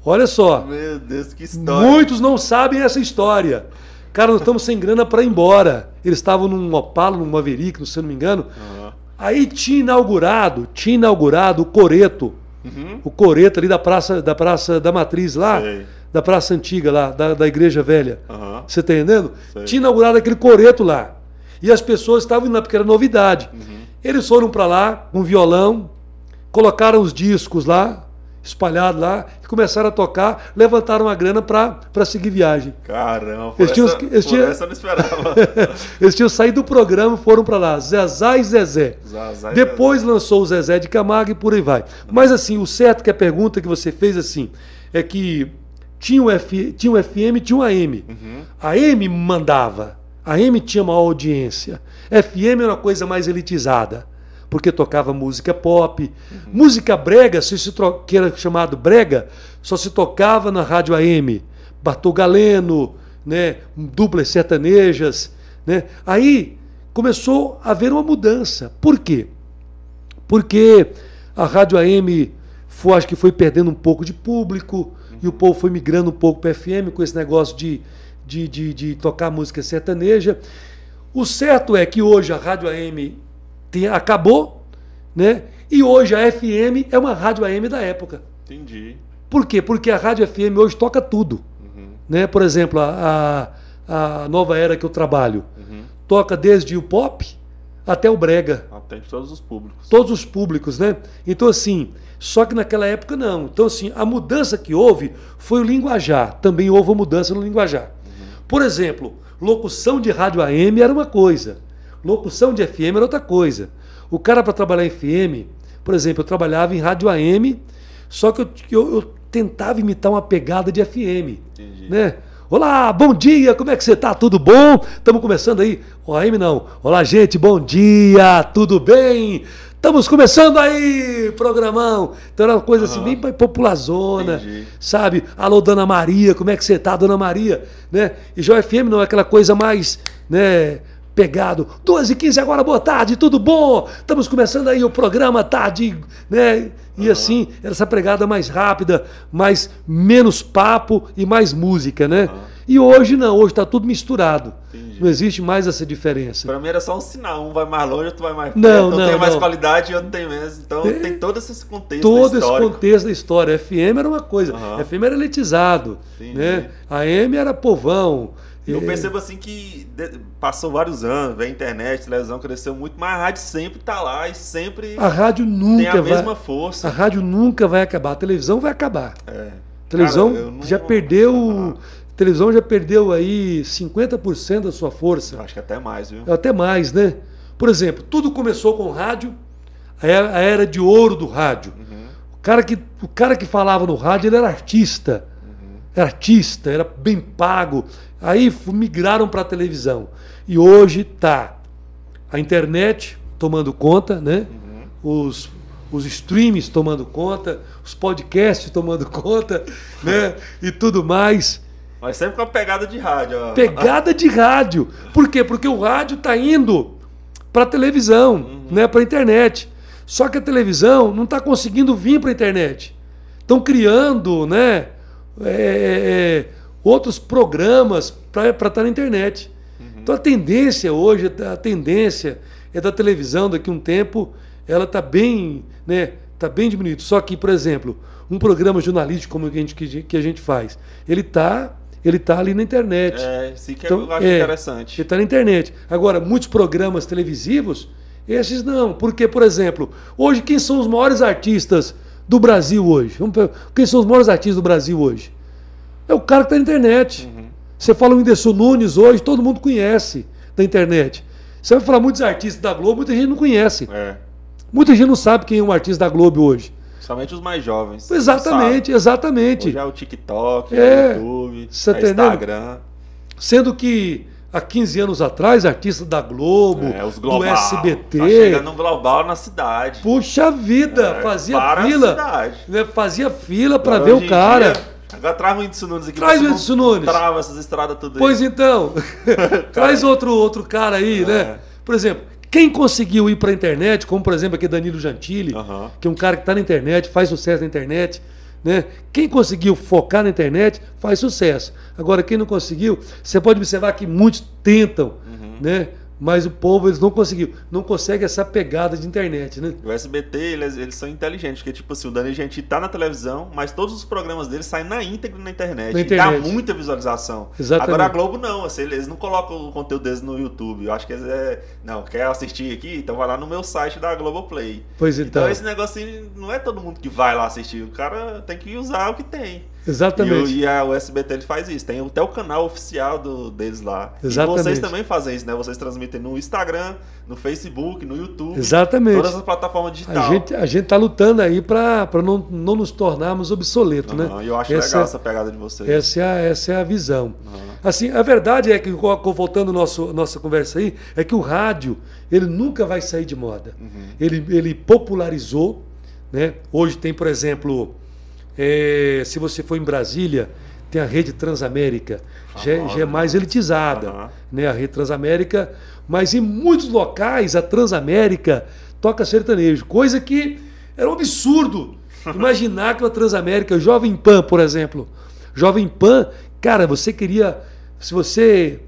Olha só. Meu Deus, que história. Muitos não sabem essa história. Cara, nós estamos sem grana para ir embora. Eles estavam num Opala, num Maverick, se eu não me engano. Uhum. Aí tinha inaugurado, tinha inaugurado o Coreto. Uhum. O Coreto ali da Praça da, praça da Matriz lá. Sei. Da Praça Antiga lá, da, da Igreja Velha. Uhum. Você está entendendo? Sei. Tinha inaugurado aquele Coreto lá. E as pessoas estavam indo lá porque era novidade. Uhum. Eles foram para lá com um violão, colocaram os discos lá, espalhado lá, e começaram a tocar, levantaram a grana para seguir viagem. Caramba, eles tinham, essa, eles tinham, essa eu não esperava. eles tinham saído do programa e foram para lá, Zezá e Zezé. Zazá Depois Zezé. lançou o Zezé de Camargo e por aí vai. Mas assim, o certo que a pergunta que você fez assim, é que tinha um, F, tinha um FM tinha um AM. Uhum. A M mandava, a M tinha uma audiência. FM era uma coisa mais elitizada porque tocava música pop. Uhum. Música brega, se se que era chamado brega, só se tocava na rádio AM. Bartol Galeno, né, duplas sertanejas. Né? Aí começou a haver uma mudança. Por quê? Porque a rádio AM foi, acho que foi perdendo um pouco de público uhum. e o povo foi migrando um pouco para FM com esse negócio de, de, de, de tocar música sertaneja. O certo é que hoje a rádio AM acabou, né? E hoje a FM é uma rádio AM da época. Entendi. Por quê? Porque a rádio FM hoje toca tudo. Uhum. Né? Por exemplo, a, a nova era que eu trabalho uhum. toca desde o pop até o brega. Até todos os públicos. Todos os públicos, né? Então, assim, só que naquela época não. Então, assim, a mudança que houve foi o linguajar. Também houve uma mudança no linguajar. Uhum. Por exemplo, locução de rádio AM era uma coisa. Locução de FM era outra coisa. O cara para trabalhar em FM, por exemplo, eu trabalhava em rádio AM, só que eu, eu, eu tentava imitar uma pegada de FM. Entendi. Né? Olá, bom dia, como é que você tá? Tudo bom? Estamos começando aí. O AM não. Olá, gente, bom dia, tudo bem? Estamos começando aí, programão. Então era uma coisa assim, bem populazona, Entendi. sabe? Alô, Dona Maria, como é que você tá, Dona Maria? Né? E Joy FM não é aquela coisa mais, né? Pegado. 2 e 15 agora, boa tarde, tudo bom? Estamos começando aí o programa tarde, né? E assim, essa pegada mais rápida, mais menos papo e mais música, né? E hoje não, hoje está tudo misturado. Entendi. Não existe mais essa diferença. Pra mim era só um sinal, um vai mais longe, outro vai mais perto, Não, um não, tem mais não. qualidade e outro tem menos. Então tem todo esse contexto todo esse contexto da história. FM era uma coisa, Aham. FM era elitizado, Entendi. né? AM era povão. Eu Eh, percebo assim que passou vários anos, a internet, televisão cresceu muito, mas a rádio sempre tá lá e sempre A rádio tem nunca a vai. mesma A força. rádio nunca vai acabar. A televisão vai acabar. É. A televisão Cara, já perdeu. A televisão já perdeu aí 50% da sua força. Eu Acho que até mais, viu? Até mais, né? Por exemplo, tudo começou com rádio, a era, a era de ouro do rádio. Uhum. O, cara que, o cara que falava no rádio, ele era artista. Era artista, era bem pago. Aí migraram para a televisão. E hoje tá a internet tomando conta, né? Os, os streams tomando conta, os podcasts tomando conta, né? E tudo mais. Mas sempre com a pegada de rádio, ó. Pegada de rádio. Por quê? Porque o rádio está indo para a televisão, né, para a internet. Só que a televisão não está conseguindo vir para a internet. Estão criando né, é, é, outros programas para estar na internet. Então a tendência hoje, a tendência é da televisão daqui a um tempo, ela está bem, né, tá bem diminuída. Só que, por exemplo, um programa jornalístico como que a gente, que a gente faz, ele está ele tá ali na internet. É, sim que Então, eu acho é, interessante. Ele está na internet. Agora, muitos programas televisivos, esses não. Porque, por exemplo, hoje quem são os maiores artistas do Brasil hoje? Vamos quem são os maiores artistas do Brasil hoje? É o cara que está na internet. Uhum. Você fala o Whindersson Nunes hoje, todo mundo conhece da internet. Você vai falar muitos artistas da Globo, muita gente não conhece. É. Muita gente não sabe quem é um artista da Globo hoje. Somente os mais jovens. Exatamente, exatamente. Hoje é o TikTok, É. o YouTube, é tá? Instagram. Sendo que há 15 anos atrás, artistas da Globo, É, os do global. SBT, Tá chegando um global na cidade. puxa vida, É, fazia fila. né, fazia fila para ver o cara. dia, agora traz o Whindersson Nunes aqui. Traz o Whindersson Nunes. Trava essas estradas tudo aí. Pois então, traz outro, outro cara aí, né? É. Por exemplo, quem conseguiu ir para a internet, como por exemplo aqui Danilo Gentili, Aham. que é um cara que está na internet, faz sucesso na internet, né? Quem conseguiu focar na internet faz sucesso. Agora, quem não conseguiu, você pode observar que muitos tentam, Uhum. né? Mas o povo eles não conseguiu, não consegue essa pegada de internet, né? O SBT, eles, eles são inteligentes, porque, tipo assim, o Dani Gentili tá na televisão, mas todos os programas dele saem na íntegra na internet. Na E internet. dá muita visualização. Exatamente. Agora a Globo não, assim, eles não colocam o conteúdo deles no YouTube. Eu acho que eles é. Não, quer assistir aqui? Então vai lá no meu site da Globoplay. Pois então, Então esse negocinho não é todo mundo que vai lá assistir. O cara tem que usar o que tem. E, o, exatamente. e a, o SBT ele faz isso. Tem até o canal oficial do, deles lá. Exatamente. E vocês também fazem isso, né? Vocês transmitem no Instagram, no Facebook, no YouTube. Exatamente. Todas as plataformas A digitais. gente, a gente tá lutando aí para não, não nos tornarmos obsoletos, né? Aham, E eu acho Essa- legal essa pegada de vocês. Essa é a, essa é a visão. Aham. Assim, a verdade é que, voltando nosso nossa conversa aí, é que o rádio, ele nunca vai sair de moda. Uhum. Ele, ele popularizou, né? Hoje tem, por exemplo, eh, se você for em Brasília, tem a rede Transamérica, já, é- já é mais elitizada, Aham. né? A rede Transamérica, mas em muitos locais a Transamérica toca sertanejo, coisa que era um absurdo. Imaginar que a Transamérica, Jovem Pan, por exemplo, Jovem Pan, cara, você queria, se você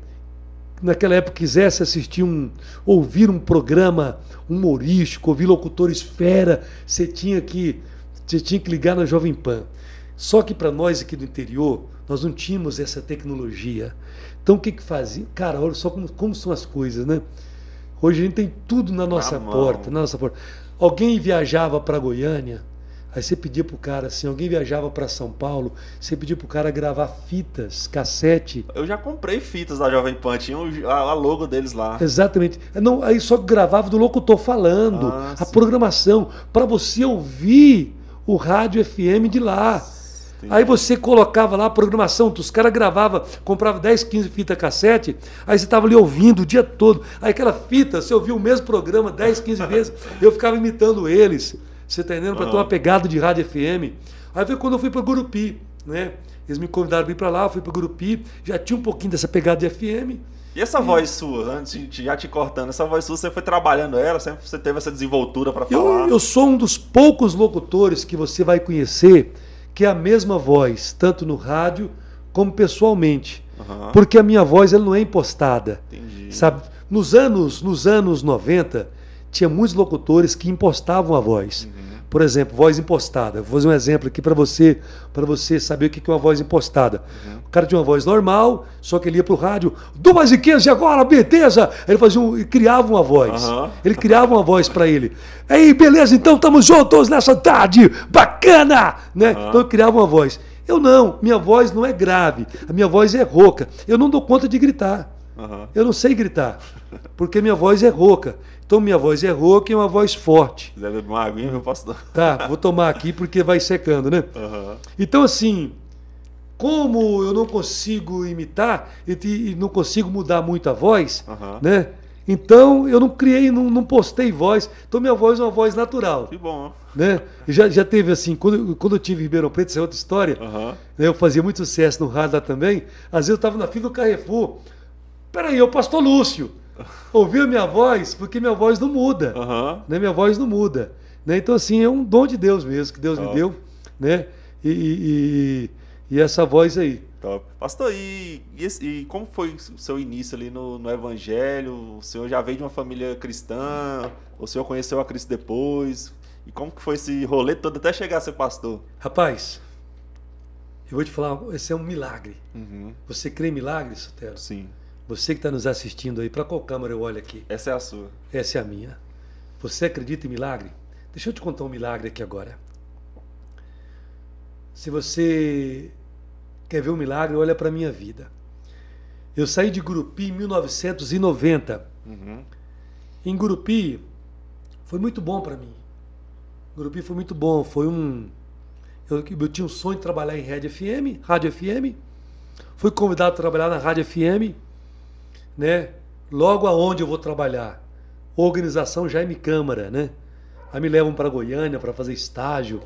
naquela época quisesse assistir um, ouvir um programa humorístico, ouvir locutores fera, você tinha que, você tinha que ligar na Jovem Pan. Só que para nós aqui do interior, nós não tínhamos essa tecnologia. Então o que que fazia? Cara, olha só como, como são as coisas, né? Hoje a gente tem tudo na nossa mão. porta, na nossa porta. Alguém viajava para Goiânia, aí você pedia pro cara assim, alguém viajava para São Paulo, você pedia pro cara gravar fitas, cassete, Eu já comprei fitas da Jovem Pan, tinha a logo deles lá. Exatamente. Não, aí só gravava do locutor falando, Ah, a sim. programação, para você ouvir o rádio FM de lá. Aí você colocava lá a programação, os caras gravavam, comprava 10, 15 fitas cassete, aí você estava ali ouvindo o dia todo. Aí aquela fita, você ouvia o mesmo programa 10, 15 vezes, eu ficava imitando eles, você tá entendendo? Para ter uma pegada de rádio FM. Aí foi quando eu fui para Gurupi, né? Eles me convidaram para ir para lá, eu fui para Gurupi, já tinha um pouquinho dessa pegada de FM. E essa voz sua, antes de já te cortando, essa voz sua, você foi trabalhando ela, sempre você teve essa desenvoltura para falar? Eu, eu sou um dos poucos locutores que você vai conhecer que é a mesma voz, tanto no rádio como pessoalmente. Uhum. Porque a minha voz ela não é impostada. Entendi. Sabe? Nos anos, nos anos 90, tinha muitos locutores que impostavam a voz. Uhum. Por exemplo, voz impostada. Vou fazer um exemplo aqui para você, para você saber o que é uma voz impostada. Uhum. O cara tinha uma voz normal, só que ele ia para o rádio, do mais e 15 agora, beleza? Ele fazia um, criava uma voz. Uhum. Ele criava uma voz para ele. Aí, beleza, então estamos juntos nessa tarde, bacana! Né? Uhum. Então eu criava uma voz. Eu não, minha voz não é grave, a minha voz é rouca. Eu não dou conta de gritar. Eu não sei gritar, porque minha voz é rouca. Então minha voz é rouca e uma voz forte. quiser beber uma aguinha, eu posso dar. Tá, vou tomar aqui porque vai secando, né? Uhum. Então, assim, como eu não consigo imitar e, não consigo mudar muito a voz, uhum. né? Então eu não criei, não, não, postei voz. Então minha voz é uma voz natural. Que bom. Né? Já, já teve assim, quando, quando eu tive em Ribeirão Preto, isso é outra história. Uhum. Né? Eu fazia muito sucesso no rádio lá também. Às vezes eu estava na fila do Carrefour. Peraí, eu pastor Lúcio ouviu a minha voz, porque minha voz não muda. Uhum. Né? Minha voz não muda. Né? Então, assim, é um dom de Deus mesmo, que Deus Top. me deu. Né? E, e, e, essa voz aí. Top. Pastor, e, e, e, como foi o seu início ali no, no Evangelho? O senhor já veio de uma família cristã? O senhor conheceu a Cristo depois? E como que foi esse rolê todo até chegar a ser pastor? Rapaz, eu vou te falar, esse é um milagre. Uhum. Você crê em milagres, Sotero? Sim. Você que está nos assistindo aí, para qual câmera eu olho aqui? Essa é a sua. Essa é a minha. Você acredita em milagre? Deixa eu te contar um milagre aqui agora. Se você quer ver um milagre, olha para a minha vida. Eu saí de Gurupi em 1990. Uhum. Em Gurupi foi muito bom para mim. Gurupi foi muito bom. Foi um. Eu, eu tinha um sonho de trabalhar em Rádio FM, Rádio FM. Fui convidado a trabalhar na Rádio FM né? Logo aonde eu vou trabalhar? Organização Jaime Câmara, né? Aí me levam para Goiânia para fazer estágio,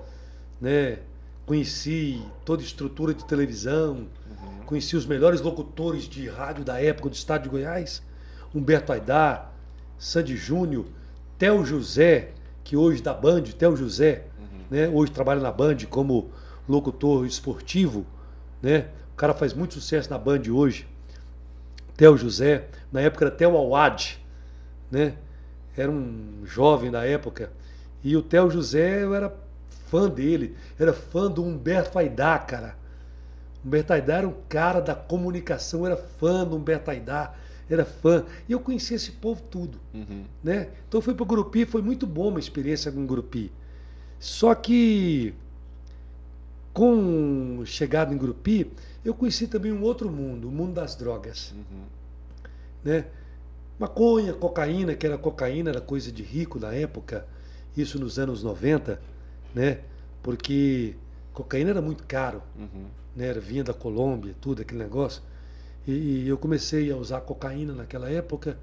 né? Conheci toda a estrutura de televisão, uhum. conheci os melhores locutores de rádio da época do estado de Goiás, Humberto Aidar, Sandy Júnior, Theo José, que hoje da Band, Theo José, uhum. né? Hoje trabalha na Band como locutor esportivo, né? O cara faz muito sucesso na Band hoje. Theo José, na época era Theo Awad, né? Era um jovem da época. E o Theo José, eu era fã dele, era fã do Humberto Aidá, cara. Humberto Aidá era um cara da comunicação, eu era fã do Humberto Aidá, era fã. E eu conhecia esse povo tudo, uhum. né? Então fui para o Grupi, foi muito bom uma experiência com o Grupi. Só que com chegada em Grupi, eu conheci também um outro mundo, o mundo das drogas. Uhum. Né? Maconha, cocaína, que era cocaína, era coisa de rico na época, isso nos anos 90, né? porque cocaína era muito caro, uhum. né? era, vinha da Colômbia, tudo aquele negócio. E, e eu comecei a usar cocaína naquela época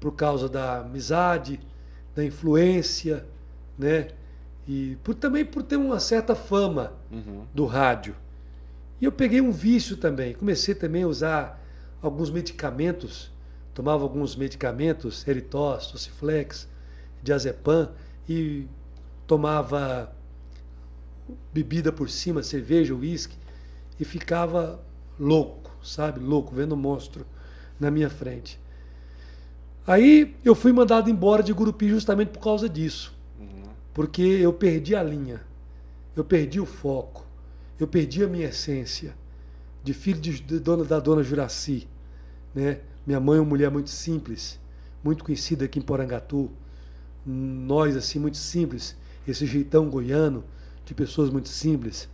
por causa da amizade, da influência, né? E por, também por ter uma certa fama uhum. do rádio. E eu peguei um vício também. Comecei também a usar alguns medicamentos. Tomava alguns medicamentos, Eritós, Tociflex, Diazepam, e tomava bebida por cima, cerveja, uísque, e ficava louco, sabe? Louco, vendo o monstro na minha frente. Aí eu fui mandado embora de Gurupi justamente por causa disso. Uhum. Porque eu perdi a linha, eu perdi o foco. Eu perdi a minha essência de filho de, dona, da dona Juraci. Né? Minha mãe é uma mulher muito simples, muito conhecida aqui em Porangatu. Nós, assim, muito simples. Esse jeitão goiano, de pessoas muito simples.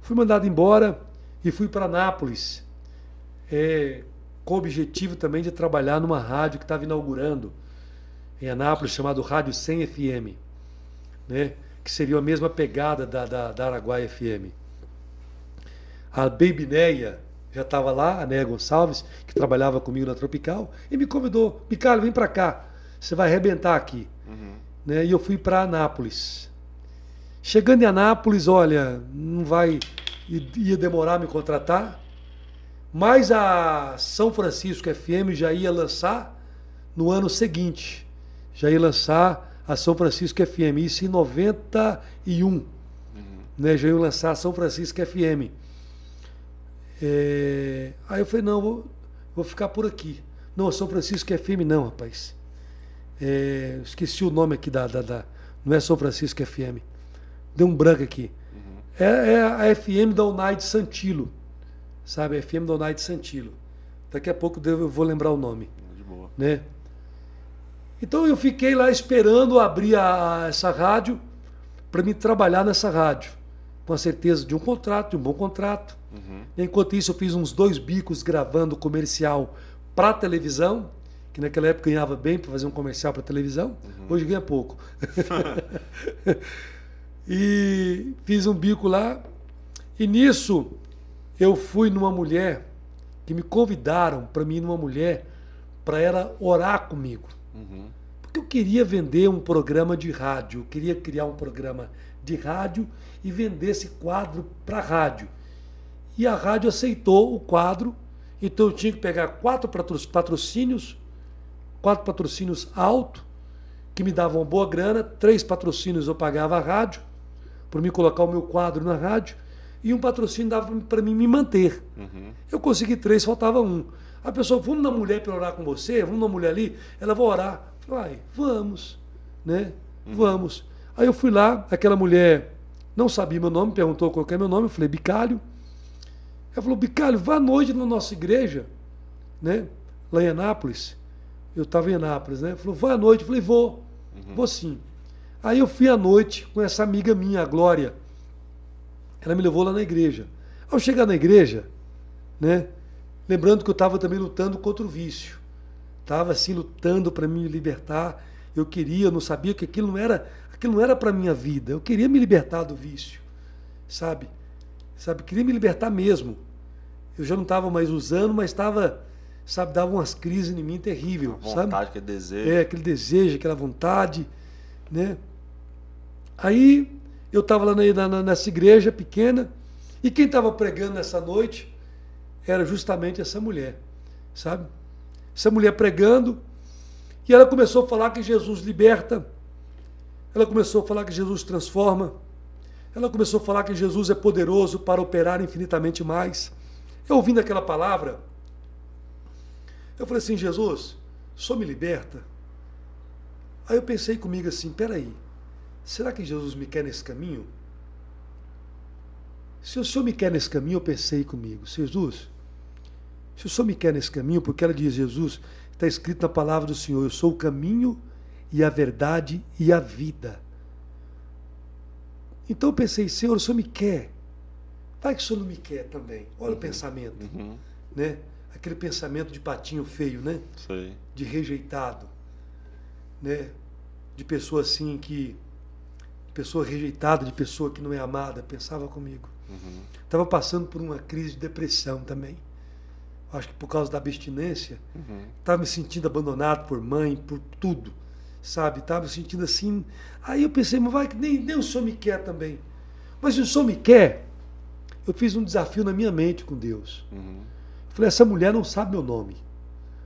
Fui mandado embora e fui para Nápoles, é, com o objetivo também de trabalhar numa rádio que estava inaugurando em Anápolis, chamado Rádio 100 FM, né? que seria a mesma pegada da, da, da Araguaia FM. A Baby Neia já estava lá, a Neia Gonçalves, que trabalhava comigo na Tropical, e me convidou, Bicalho, vem para cá, você vai arrebentar aqui. Uhum. Né? E eu fui para Anápolis. Chegando em Anápolis, olha, não vai, ia demorar me contratar, mas a São Francisco FM já ia lançar no ano seguinte. Já ia lançar a São Francisco FM, isso em 91. Uhum. Né, já ia lançar a São Francisco FM. É... Aí eu falei, não, vou, vou ficar por aqui. Não, São Francisco FM não, rapaz. É... Esqueci o nome aqui da, da, da, Não é São Francisco FM. Deu um branco aqui. Uhum. É, é, a FM da Unai de Santilo sabe? A FM Donai de Santilo. Daqui a pouco eu vou lembrar o nome. De boa. Né? Então eu fiquei lá esperando abrir a, essa rádio para me trabalhar nessa rádio, com a certeza de um contrato, de um bom contrato. Uhum. Enquanto isso, eu fiz uns dois bicos gravando comercial para televisão, que naquela época ganhava bem para fazer um comercial para televisão, uhum. hoje ganha pouco. e fiz um bico lá, e nisso eu fui numa mulher que me convidaram para mim numa mulher para ela orar comigo. Uhum. Porque eu queria vender um programa de rádio, eu queria criar um programa de rádio e vender esse quadro para rádio. E a rádio aceitou o quadro, então eu tinha que pegar quatro patrocínios, quatro patrocínios alto, que me davam boa grana, três patrocínios eu pagava a rádio, para me colocar o meu quadro na rádio, e um patrocínio dava para mim me manter. Uhum. Eu consegui três, faltava um. A pessoa, vamos na mulher para orar com você, vamos na mulher ali, ela vai orar. Falei, vamos, né? Uhum. Vamos. Aí eu fui lá, aquela mulher não sabia meu nome, perguntou qual é meu nome, eu falei, Bicalho. Ela falou, Bicalho, vá à noite na nossa igreja, né? Lá em Anápolis. Eu estava em Anápolis, né? Falou, vai à noite. Eu falei, vou, uhum. vou sim. Aí eu fui à noite com essa amiga minha, a Glória. Ela me levou lá na igreja. Ao chegar na igreja, né, lembrando que eu estava também lutando contra o vício. Estava assim lutando para me libertar. Eu queria, eu não sabia que aquilo não era, aquilo não era para minha vida. Eu queria me libertar do vício. Sabe? Sabe, queria me libertar mesmo. Eu já não estava mais usando, mas estava, sabe, dava umas crises em mim terrível, a vontade, sabe? aquele desejo. É, aquele desejo, aquela vontade, né? Aí eu estava lá na, na, nessa igreja pequena e quem estava pregando nessa noite era justamente essa mulher, sabe? Essa mulher pregando e ela começou a falar que Jesus liberta, ela começou a falar que Jesus transforma, ela começou a falar que Jesus é poderoso para operar infinitamente mais. Eu ouvindo aquela palavra, eu falei assim: Jesus, só me liberta. Aí eu pensei comigo assim: peraí, será que Jesus me quer nesse caminho? Se o Senhor me quer nesse caminho, eu pensei comigo, Jesus, se o Senhor me quer nesse caminho, porque ela diz, Jesus, está escrito na palavra do Senhor, eu sou o caminho e a verdade e a vida. Então eu pensei, Senhor, o Senhor me quer. Vai que o Senhor não me quer também. Olha uhum. o pensamento. Uhum. Né? Aquele pensamento de patinho feio, né? Sei. De rejeitado. Né? De pessoa assim que pessoa rejeitada, de pessoa que não é amada, pensava comigo. Estava uhum. passando por uma crise de depressão também. Acho que por causa da abstinência. Estava uhum. me sentindo abandonado por mãe, por tudo. Sabe? Estava sentindo assim. Aí eu pensei, mas vai que nem, nem o Senhor me quer também. Mas se o Senhor me quer, eu fiz um desafio na minha mente com Deus. Uhum. falei, essa mulher não sabe meu nome.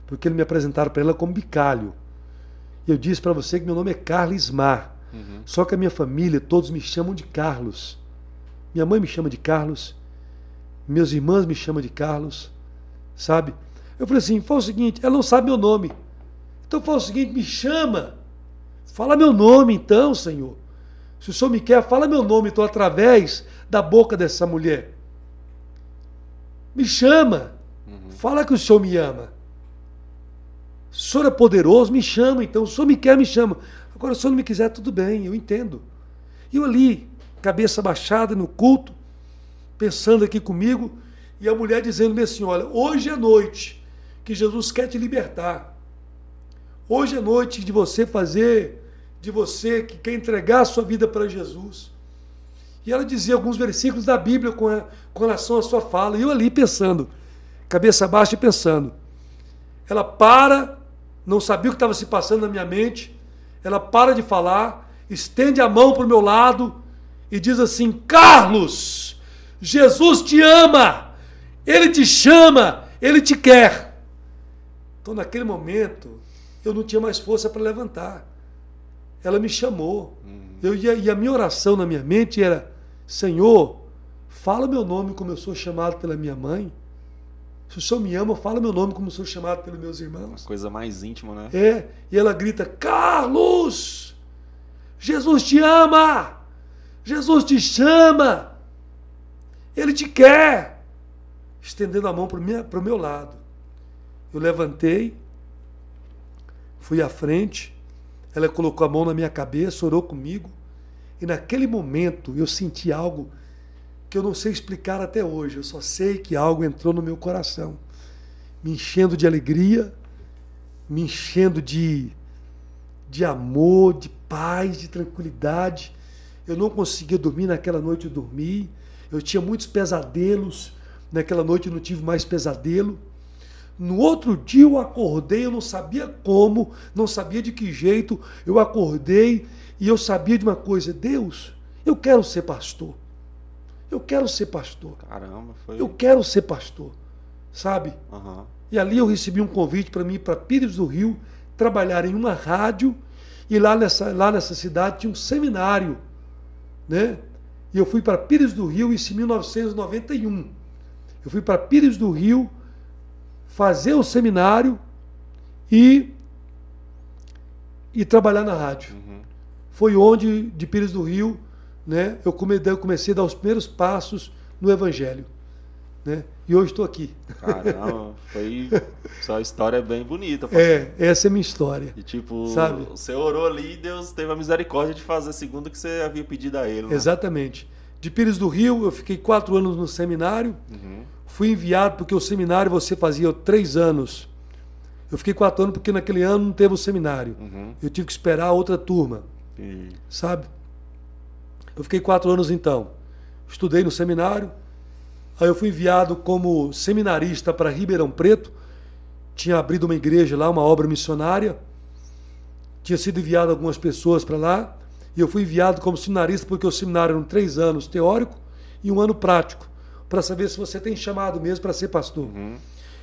Porque eles me apresentaram para ela como bicalho. E eu disse para você que meu nome é Carlos Mar. Uhum. Só que a minha família, todos me chamam de Carlos. Minha mãe me chama de Carlos. Meus irmãos me chamam de Carlos. Sabe? Eu falei assim: fala o seguinte, ela não sabe meu nome. Então fala o seguinte: me chama. Fala meu nome então, Senhor. Se o Senhor me quer, fala meu nome, então, através da boca dessa mulher. Me chama. Uhum. Fala que o Senhor me ama. O Senhor é poderoso, me chama, então. O Senhor me quer, me chama. Agora, se o senhor não me quiser, tudo bem, eu entendo. E eu ali, cabeça baixada no culto, pensando aqui comigo, e a mulher dizendo-me assim: Olha, hoje é noite que Jesus quer te libertar. Hoje é noite de você fazer, de você que quer entregar a sua vida para Jesus. E ela dizia alguns versículos da Bíblia com, a, com relação à sua fala. E eu ali pensando, cabeça baixa e pensando. Ela para, não sabia o que estava se passando na minha mente. Ela para de falar, estende a mão para o meu lado e diz assim: Carlos, Jesus te ama, Ele te chama, Ele te quer. Então, naquele momento, eu não tinha mais força para levantar. Ela me chamou. Uhum. Eu, e, a, e a minha oração na minha mente era: Senhor, fala meu nome como eu sou chamado pela minha mãe. Se o Senhor me ama, fala meu nome como eu sou chamado pelos meus irmãos. Uma coisa mais íntima, né? É. E ela grita: Carlos! Jesus te ama! Jesus te chama! Ele te quer! Estendendo a mão para o meu lado. Eu levantei, fui à frente, ela colocou a mão na minha cabeça, orou comigo. E naquele momento eu senti algo que eu não sei explicar até hoje. Eu só sei que algo entrou no meu coração, me enchendo de alegria, me enchendo de, de amor, de paz, de tranquilidade. Eu não conseguia dormir naquela noite, eu dormi. Eu tinha muitos pesadelos. Naquela noite eu não tive mais pesadelo. No outro dia eu acordei, eu não sabia como, não sabia de que jeito. Eu acordei e eu sabia de uma coisa: Deus, eu quero ser pastor. Eu quero ser pastor. Caramba, foi. Eu quero ser pastor. Sabe? Uhum. E ali eu recebi um convite para mim para Pires do Rio trabalhar em uma rádio. E lá nessa, lá nessa cidade tinha um seminário. Né? E eu fui para Pires do Rio isso em 1991. Eu fui para Pires do Rio fazer o seminário e, e trabalhar na rádio. Uhum. Foi onde, de Pires do Rio, né, eu, comecei a dar os primeiros passos no Evangelho. Né? E hoje estou aqui. Caramba, foi. Sua história é bem bonita. É, essa é a minha história. E tipo, Sabe? você orou ali e Deus teve a misericórdia de fazer segundo o que você havia pedido a ele. Né? Exatamente. De Pires do Rio, eu fiquei quatro anos no seminário. Uhum. Fui enviado porque o seminário você fazia três anos. Eu fiquei quatro anos porque naquele ano não teve o seminário. Uhum. Eu tive que esperar outra turma. Uhum. Sabe? Eu fiquei quatro anos então. Estudei no seminário. Aí eu fui enviado como seminarista para Ribeirão Preto. Tinha abrido uma igreja lá, uma obra missionária. Tinha sido enviado algumas pessoas para lá. E eu fui enviado como seminarista porque o seminário eram três anos teórico e um ano prático. Para saber se você tem chamado mesmo para ser pastor. Uhum.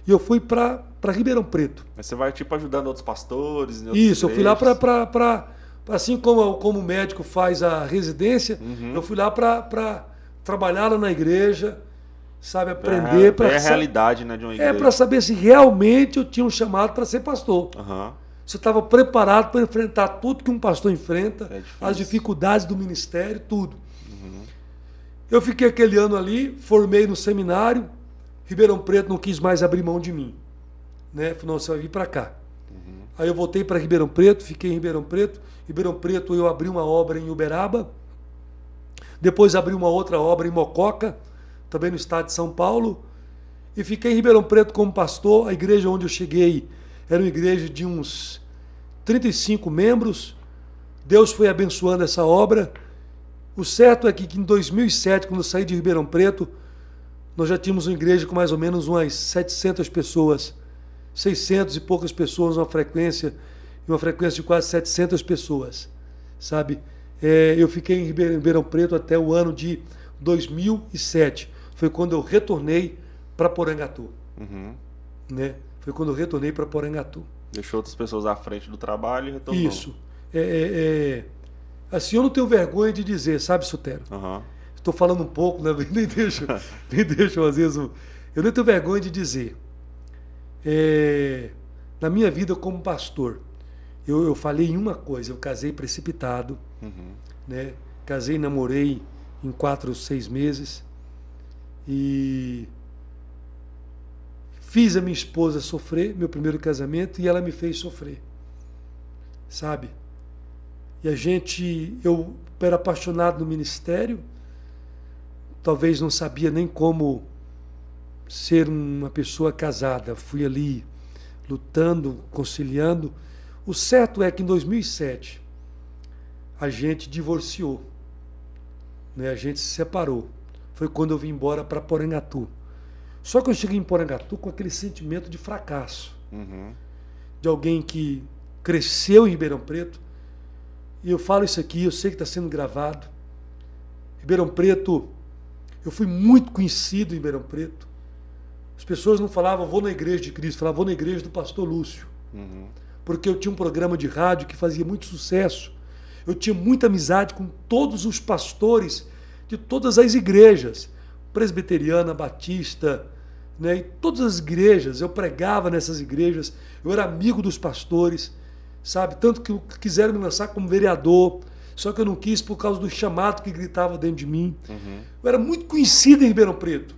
E eu fui para Ribeirão Preto. Mas você vai tipo ajudando outros pastores? Isso, igrejas. eu fui lá para Assim como, como o médico faz a residência, uhum. eu fui lá para trabalhar lá na igreja, sabe, aprender é, é a realidade, né, de uma é, igreja. É para saber se realmente eu tinha um chamado para ser pastor. Uhum. Eu estava preparado para enfrentar tudo que um pastor enfrenta, é as dificuldades do ministério, tudo. Uhum. Eu fiquei aquele ano ali, formei no seminário, Ribeirão Preto não quis mais abrir mão de mim, né? Falou, não, você vai vir para cá. Uhum. Aí eu voltei para Ribeirão Preto, fiquei em Ribeirão Preto Ribeirão Preto eu abri uma obra em Uberaba, depois abri uma outra obra em Mococa, também no estado de São Paulo, e fiquei em Ribeirão Preto como pastor. A igreja onde eu cheguei era uma igreja de uns 35 membros. Deus foi abençoando essa obra. O certo é que em 2007, quando eu saí de Ribeirão Preto, nós já tínhamos uma igreja com mais ou menos umas 700 pessoas, 600 e poucas pessoas, uma frequência uma frequência de quase 700 pessoas, sabe? É, eu fiquei em Ribeirão Preto até o ano de 2007. Foi quando eu retornei para Porangatu. Uhum. Né? Foi quando eu retornei para Porangatu. Deixou outras pessoas à frente do trabalho e retornou. Isso. É, é, é, assim, eu não tenho vergonha de dizer, sabe, Sotero? Uhum. Estou falando um pouco, né? nem deixo, nem deixo às vezes. Eu não tenho vergonha de dizer. É, na minha vida como pastor, eu, eu falei em uma coisa, eu casei precipitado, uhum. né? Casei, namorei em quatro, seis meses e fiz a minha esposa sofrer, meu primeiro casamento, e ela me fez sofrer, sabe? E a gente, eu era apaixonado no ministério, talvez não sabia nem como ser uma pessoa casada. Fui ali lutando, conciliando o certo é que em 2007 a gente divorciou. né, a gente se separou. Foi quando eu vim embora para Porangatu. Só que eu cheguei em Porangatu com aquele sentimento de fracasso. Uhum. De alguém que cresceu em Ribeirão Preto. E eu falo isso aqui, eu sei que está sendo gravado. Ribeirão Preto, eu fui muito conhecido em Ribeirão Preto. As pessoas não falavam, vou na igreja de Cristo, falavam, vou na igreja do pastor Lúcio. Uhum. Porque eu tinha um programa de rádio que fazia muito sucesso. Eu tinha muita amizade com todos os pastores de todas as igrejas, presbiteriana, batista, né? E todas as igrejas, eu pregava nessas igrejas, eu era amigo dos pastores, sabe? Tanto que quiseram me lançar como vereador, só que eu não quis por causa do chamado que gritava dentro de mim. Uhum. Eu era muito conhecido em Ribeirão Preto,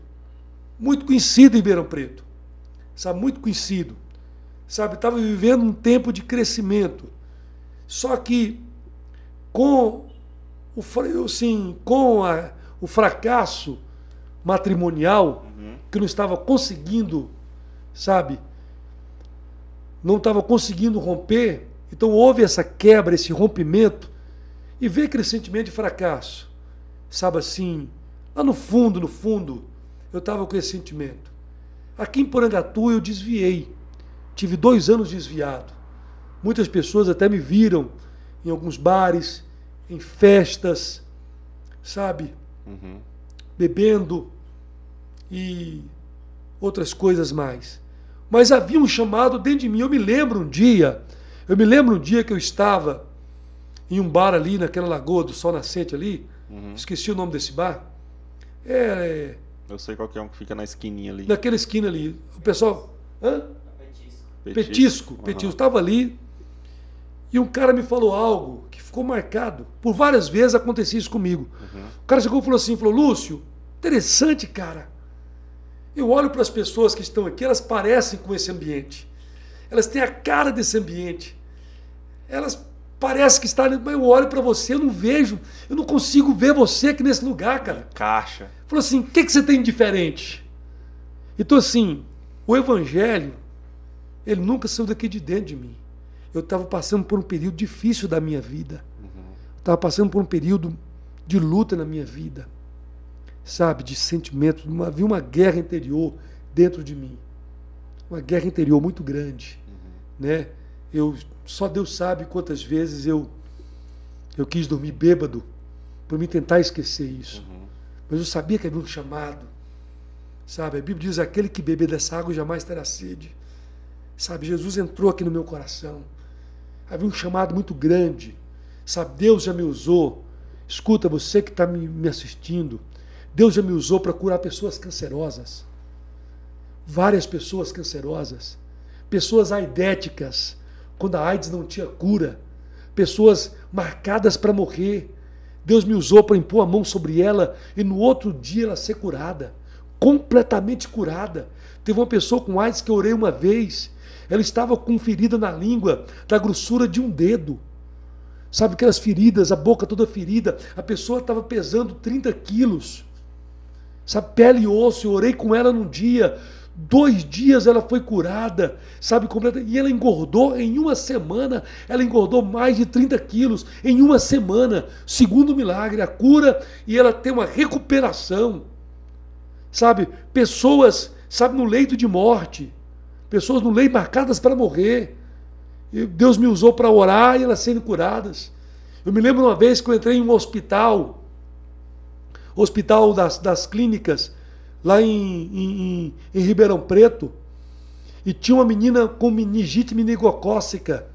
muito conhecido em Ribeirão Preto, sabe? Muito conhecido, sabe? Estava vivendo um tempo de crescimento, só que com o, assim, com a, o fracasso matrimonial, Uhum. que não estava conseguindo, sabe? Não estava conseguindo romper. Então houve essa quebra, esse rompimento, e veio aquele sentimento de fracasso. Sabe assim, lá no fundo, no fundo, eu estava com esse sentimento. Aqui em Porangatu eu desviei. Tive dois anos desviado. Muitas pessoas até me viram em alguns bares, em festas, sabe? Uhum. bebendo e outras coisas mais. Mas havia um chamado dentro de mim. Eu me lembro um dia, eu me lembro um dia que eu estava em um bar ali naquela lagoa do Sol Nascente ali, Uhum. esqueci o nome desse bar. É, Eu sei qual que é um que fica na esquininha ali. naquela esquina ali. O pessoal, hã? Petisco. Petisco. Petisco. Estava ali e um cara me falou algo que ficou marcado. Por várias vezes acontecia isso comigo. Uhum. O cara chegou e falou assim, falou, Lúcio, interessante, cara. Eu olho para as pessoas que estão aqui, elas parecem com esse ambiente. Elas têm a cara desse ambiente. Elas parecem que estão ali, mas eu olho para você, eu não vejo, eu não consigo ver você aqui nesse lugar, cara. Caixa. Falou assim, o que, que você tem de diferente? Então, assim, o evangelho, ele nunca saiu daqui de dentro de mim. Eu estava passando por um período difícil da minha vida. Estava passando por um período de luta na minha vida. Sabe, de sentimento. Uma, havia uma guerra interior dentro de mim. Uma guerra interior muito grande. Né? Eu, só Deus sabe quantas vezes eu, eu quis dormir bêbado para me tentar esquecer isso. Uhum. Mas eu sabia que havia um chamado. Sabe, a Bíblia diz: aquele que beber dessa água jamais terá sede. Sabe, Jesus entrou aqui no meu coração. Havia um chamado muito grande. Sabe, Deus já me usou. Escuta, você que está me, me assistindo. Deus já me usou para curar pessoas cancerosas. Várias pessoas cancerosas. Pessoas aidéticas, quando a AIDS não tinha cura. Pessoas marcadas para morrer. Deus me usou para impor a mão sobre ela e no outro dia ela ser curada. Completamente curada. Teve uma pessoa com AIDS que eu orei uma vez. Ela estava com ferida na língua, da grossura de um dedo. Sabe aquelas feridas, a boca toda ferida. A pessoa estava pesando 30 quilos. Sabe, pele e osso. Eu orei com ela num dia. Dois dias ela foi curada, sabe, completa. E ela engordou em uma semana. Ela engordou mais de 30 quilos em uma semana. Segundo milagre, a cura e ela tem uma recuperação. Sabe, pessoas, sabe, no leito de morte. Pessoas no leito marcadas para morrer. E Deus me usou para orar e elas sendo curadas. Eu me lembro uma vez que eu entrei em um hospital, hospital das, das clínicas, lá em, em, em Ribeirão Preto, e tinha uma menina com meningite meningocócica,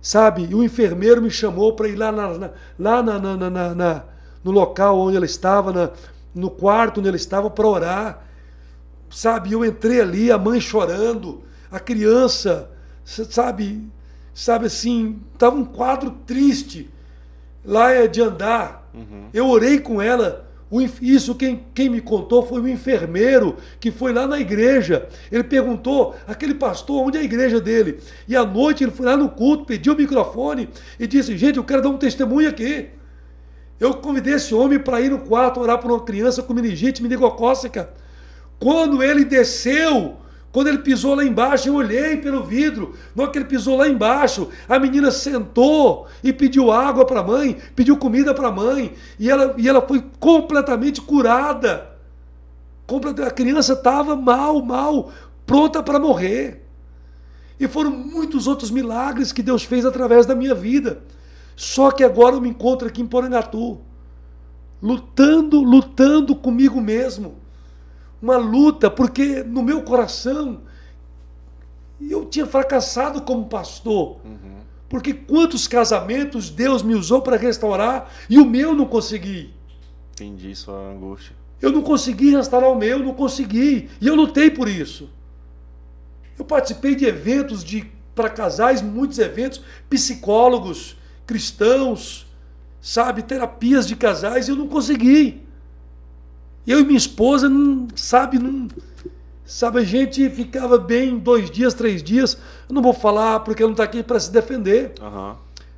sabe? E o enfermeiro me chamou para ir lá, na, na, lá na, na, na, no local onde ela estava, no quarto onde ela estava, para orar, sabe? Eu entrei ali, a mãe chorando, a criança, sabe? Sabe assim, estava um quadro triste lá é de andar. Uhum. Eu orei com ela. Isso quem, quem me contou foi o enfermeiro que foi lá na igreja. Ele perguntou aquele pastor onde é a igreja dele. E à noite ele foi lá no culto, pediu o microfone e disse: Gente, eu quero dar um testemunho aqui. Eu convidei esse homem para ir no quarto orar por uma criança com meningite meningocócica. Quando ele desceu Quando ele pisou lá embaixo, eu olhei pelo vidro. Na hora que ele pisou lá embaixo, a menina sentou e pediu água para a mãe, pediu comida para a mãe. E ela, e ela foi completamente curada. A criança estava mal, mal, pronta para morrer. E foram muitos outros milagres que Deus fez através da minha vida. Só que agora eu me encontro aqui em Porangatu, lutando, lutando comigo mesmo uma luta, porque no meu coração eu tinha fracassado como pastor. Uhum. Porque quantos casamentos Deus me usou para restaurar e o meu não consegui. Entendi sua angústia. Eu não consegui restaurar o meu, não consegui. E eu lutei por isso. Eu participei de eventos de para casais, muitos eventos, psicólogos, cristãos, sabe, terapias de casais, e eu não consegui. Eu e minha esposa, não, sabe, não, sabe, a gente ficava bem dois dias, três dias. Eu não vou falar porque ela não está aqui para se defender. Uhum.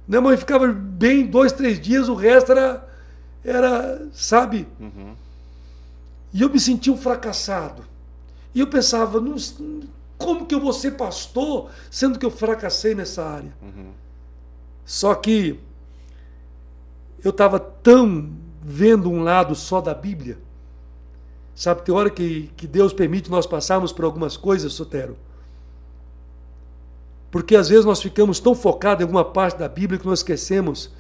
Né, mas ficava bem dois, três dias, o resto era, era sabe? Uhum. E eu me sentia um fracassado. E eu pensava, não, como que eu vou ser pastor, sendo que eu fracassei nessa área? Uhum. Só que eu estava tão vendo um lado só da Bíblia Sabe, tem hora que, que Deus permite nós passarmos por algumas coisas, Sotero. Porque às vezes nós ficamos tão focados em alguma parte da Bíblia que nós esquecemos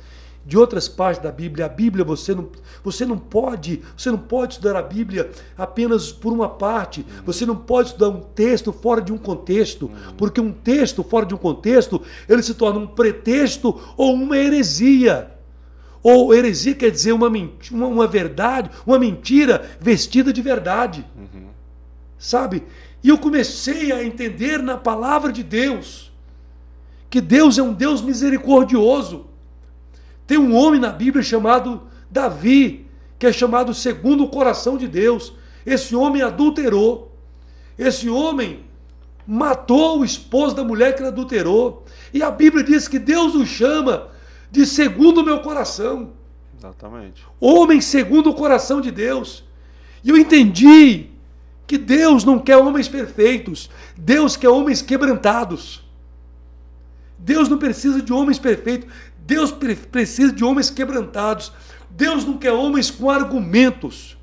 de outras partes da Bíblia. A Bíblia você não, você não pode, você não pode estudar a Bíblia apenas por uma parte. Você não pode estudar um texto fora de um contexto, porque um texto fora de um contexto, ele se torna um pretexto ou uma heresia. Ou heresia quer dizer uma, uma, uma verdade, uma mentira vestida de verdade. Uhum. Sabe? E eu comecei a entender na palavra de Deus que Deus é um Deus misericordioso. Tem um homem na Bíblia chamado Davi, que é chamado segundo o coração de Deus. Esse homem adulterou. Esse homem matou o esposo da mulher que ele adulterou. E a Bíblia diz que Deus o chama de segundo o meu coração. Exatamente. Homem segundo o coração de Deus. E eu entendi que Deus não quer homens perfeitos, Deus quer homens quebrantados. Deus não precisa de homens perfeitos, Deus precisa de homens quebrantados. Deus não quer homens com argumentos.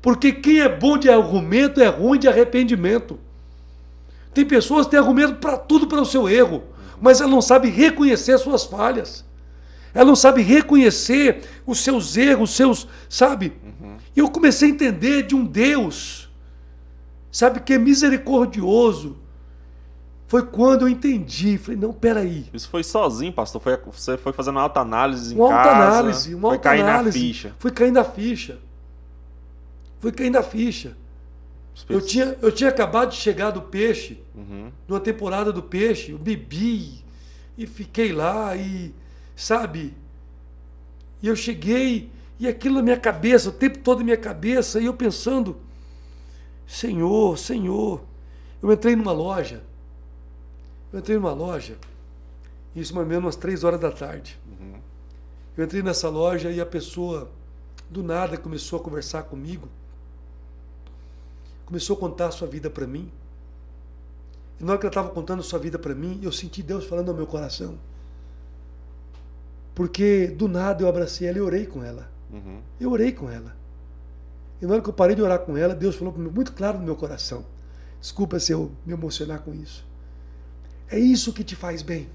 Porque quem é bom de argumento é ruim de arrependimento. Tem pessoas que têm argumento para tudo para o seu erro, mas ela não sabe reconhecer suas falhas. Ela não sabe reconhecer os seus erros, os seus, sabe? Uhum. E eu comecei a entender de um Deus, sabe, que é misericordioso. Foi quando eu entendi. Falei, não, peraí. Isso foi sozinho, pastor? Foi, você foi fazendo uma alta análise em uma casa? Alta análise, uma foi alta caindo análise. a ficha. Foi caindo a ficha. Foi caindo a ficha. Eu tinha, eu tinha acabado de chegar do peixe, uhum. numa temporada do peixe, eu bebi e fiquei lá e sabe? E eu cheguei e aquilo na minha cabeça, o tempo todo na minha cabeça, e eu pensando, Senhor, Senhor. Eu entrei numa loja, eu entrei numa loja, isso mais ou menos umas três horas da tarde. Uhum. Eu entrei nessa loja e a pessoa, do nada, começou a conversar comigo, começou a contar a sua vida para mim. E na hora que ela estava contando a sua vida para mim, eu senti Deus falando ao meu coração. Porque do nada eu abracei ela e orei com ela. Uhum. Eu orei com ela. E na hora que eu parei de orar com ela, Deus falou muito claro no meu coração. Desculpa se eu me emocionar com isso. É isso que te faz bem.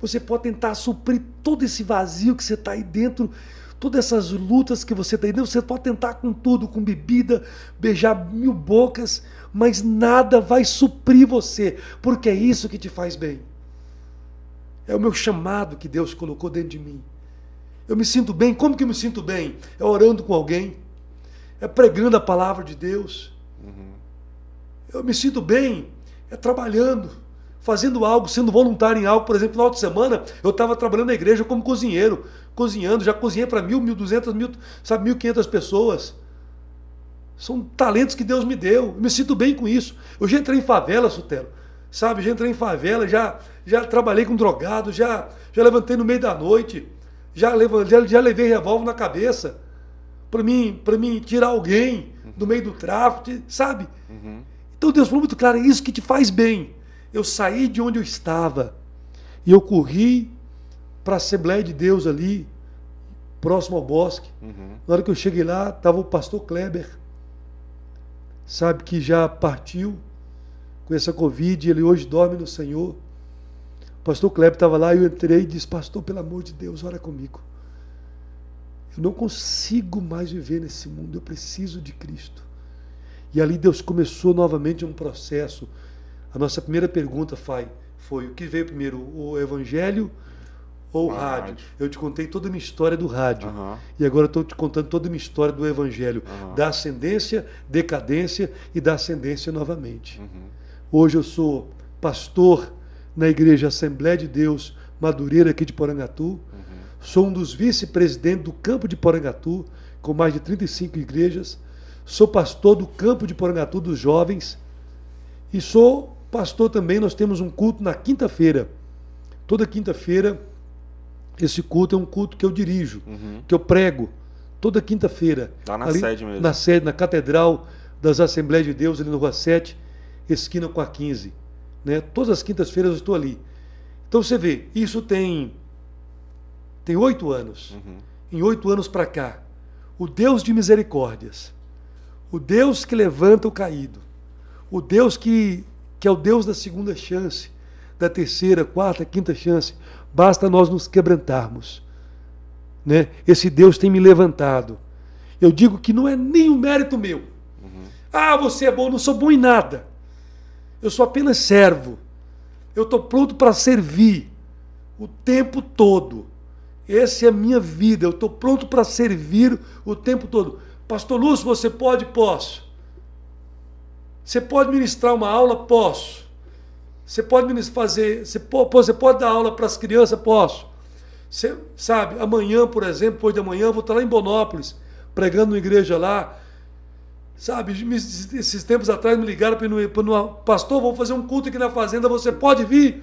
Você pode tentar suprir todo esse vazio que você está aí dentro, todas essas lutas que você está aí dentro. Você pode tentar com tudo, com bebida, beijar mil bocas, mas nada vai suprir você, porque é isso que te faz bem. É o meu chamado que Deus colocou dentro de mim. Eu me sinto bem. Como que eu me sinto bem? É orando com alguém. É pregando a palavra de Deus. Uhum. Eu me sinto bem. É trabalhando. Fazendo algo, sendo voluntário em algo. Por exemplo, no final de semana, eu estava trabalhando na igreja como cozinheiro. Cozinhando. Já cozinhei para mil, mil duzentas, mil, sabe, mil quinhentas pessoas. São talentos que Deus me deu. Eu me sinto bem com isso. Eu já entrei em favela, Sotelo. Sabe, já entrei em favela, já já trabalhei com drogado, já, já levantei no meio da noite, já, já, já levei revólver na cabeça para mim, mim tirar alguém do meio do tráfico, sabe? Uhum. Então Deus falou muito claro: é isso que te faz bem. Eu saí de onde eu estava e eu corri para a Assembleia de Deus ali, próximo ao bosque. Uhum. Na hora que eu cheguei lá, estava o pastor Kleber, sabe, que já partiu com essa Covid, ele hoje dorme no Senhor. O pastor Kleber estava lá e eu entrei e disse: Pastor, pelo amor de Deus, ora comigo. Eu não consigo mais viver nesse mundo, eu preciso de Cristo. E ali Deus começou novamente um processo. A nossa primeira pergunta foi, foi o que veio primeiro, o Evangelho ou o Ah, rádio? rádio. Eu te contei toda a minha história do rádio. Aham. E agora estou te contando toda a minha história do Evangelho, Aham. da ascendência, decadência e da ascendência novamente. Uhum. Hoje eu sou pastor na Igreja Assembleia de Deus Madureira aqui de Porangatu. Uhum. Sou um dos vice-presidentes do campo de Porangatu, com mais de 35 igrejas. Sou pastor do campo de Porangatu dos jovens. E sou pastor também. Nós temos um culto na quinta-feira. Toda quinta-feira, esse culto é um culto que eu dirijo, Uhum. que eu prego. Toda quinta-feira. Lá na sede mesmo. Na sede, na Catedral das Assembleias de Deus, ali no Rua 7, esquina com a 15. Né? Todas as quintas-feiras eu estou ali. Então você vê, isso tem tem oito anos. Uhum. Em oito anos para cá, o Deus de misericórdias, o Deus que levanta o caído, o Deus que, que é o Deus da segunda chance, da terceira, quarta, quinta chance, basta nós nos quebrantarmos. Né? Esse Deus tem me levantado. Eu digo que não é nenhum mérito meu. Ah, você é bom, não sou bom em nada. Eu sou apenas servo. Eu estou pronto para servir o tempo todo. Essa é a minha vida. Eu estou pronto para servir o tempo todo. Pastor Lúcio, você pode? Posso. Você pode ministrar uma aula? Posso. Você pode fazer. Você pode, dar aula para as crianças? Posso. Você, sabe, amanhã, por exemplo, depois de amanhã, eu vou estar lá em Bonópolis, pregando numa igreja lá. Sabe, esses tempos atrás me ligaram para no pastor, vou fazer um culto aqui na fazenda, você pode vir?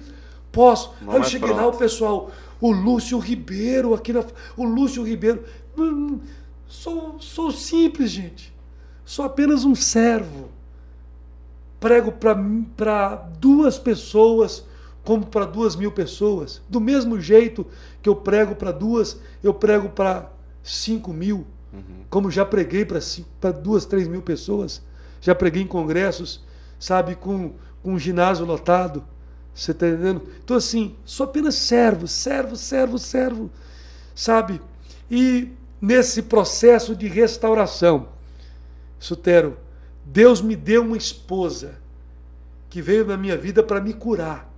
Posso. Não Aí eu é cheguei lá, pronto. o pessoal, o Lúcio Ribeiro aqui na. O Lúcio Ribeiro. Hum, Sou, sou simples, gente. Sou apenas um servo. Prego para duas pessoas como para duas mil pessoas. Do mesmo jeito que eu prego para duas, eu prego para cinco mil. Uhum. Como já preguei para duas, três mil pessoas. Já preguei em congressos, sabe, com, com um ginásio lotado. Você está entendendo? Então, assim, sou apenas servo, servo, servo, servo. Sabe? E nesse processo de restauração, Sutero, Deus me deu uma esposa que veio na minha vida para me curar.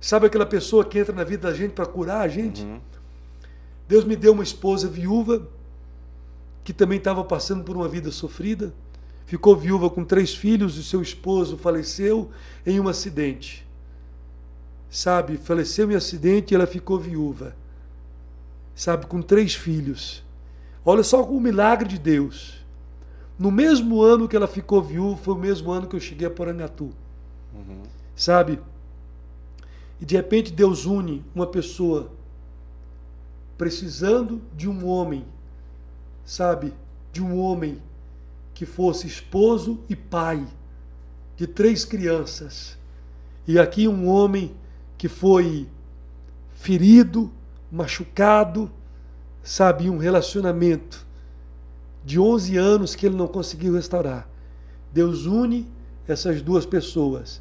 Sabe aquela pessoa que entra na vida da gente para curar a gente? Uhum. Deus me deu uma esposa viúva que também estava passando por uma vida sofrida. Ficou viúva com três filhos e seu esposo faleceu em um acidente. Sabe, faleceu em acidente e ela ficou viúva. Sabe, com três filhos. Olha só o milagre de Deus. No mesmo ano que ela ficou viúva, foi o mesmo ano que eu cheguei a Porangatu. Uhum. Sabe? E de repente Deus une uma pessoa precisando de um homem, sabe? De um homem que fosse esposo e pai de três crianças. E aqui um homem que foi ferido, machucado, sabe? Um relacionamento de 11 anos que ele não conseguiu restaurar. Deus une essas duas pessoas.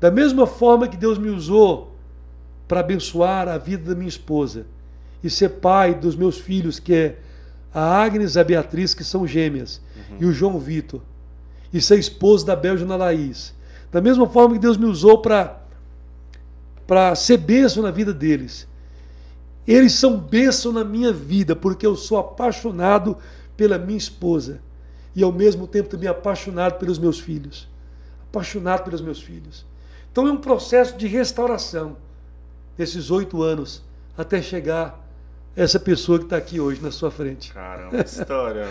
Da mesma forma que Deus me usou para abençoar a vida da minha esposa e ser pai dos meus filhos, que é a Agnes e a Beatriz, que são gêmeas, e o João Vitor, e ser esposo da Bélgina Laís. Da mesma forma que Deus me usou para ser bênção na vida deles. Eles são bênção na minha vida, porque eu sou apaixonado pela minha esposa e ao mesmo tempo também apaixonado pelos meus filhos. Apaixonado pelos meus filhos. Então é um processo de restauração nesses oito anos até chegar essa pessoa que está aqui hoje na sua frente. Caramba, história.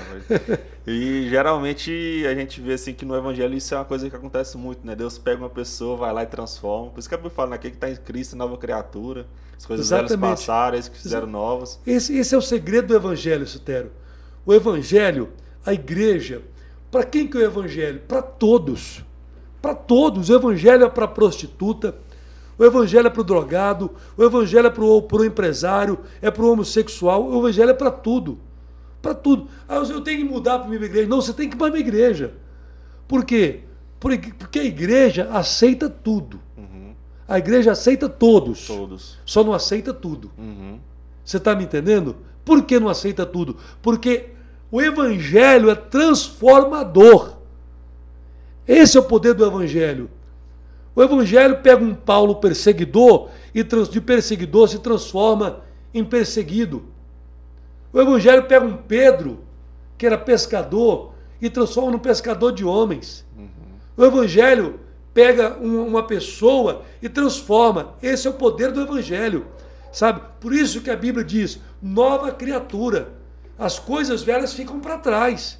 e geralmente a gente vê assim que no evangelho isso é uma coisa que acontece muito, né? Deus pega uma pessoa, vai lá e transforma. Por isso que a Bíblia fala, naquele que está em Cristo, nova criatura. As coisas velhas Exatamente. passaram, eles que fizeram novas. Esse, esse é o segredo do Evangelho, Sutero. O Evangelho, a igreja, para quem que é o Evangelho? Para todos. Para todos. O evangelho é para prostituta, o evangelho é para o drogado, o evangelho é para o empresário, é para o homossexual, o evangelho é para tudo. Para tudo. Ah, eu tenho que mudar para a minha igreja. Não, você tem que ir para a minha igreja. Por quê? Porque a igreja aceita tudo. Uhum. A igreja aceita todos. Todos. Só não aceita tudo. Uhum. Você está me entendendo? Por que não aceita tudo? Porque o evangelho é transformador. Esse é o poder do evangelho. O evangelho pega um Paulo perseguidor e de perseguidor se transforma em perseguido. O evangelho pega um Pedro, que era pescador, e transforma num pescador de homens. Uhum. O evangelho pega uma pessoa e transforma. Esse é o poder do evangelho. Sabe? Por isso que a Bíblia diz: nova criatura. As coisas velhas ficam para trás.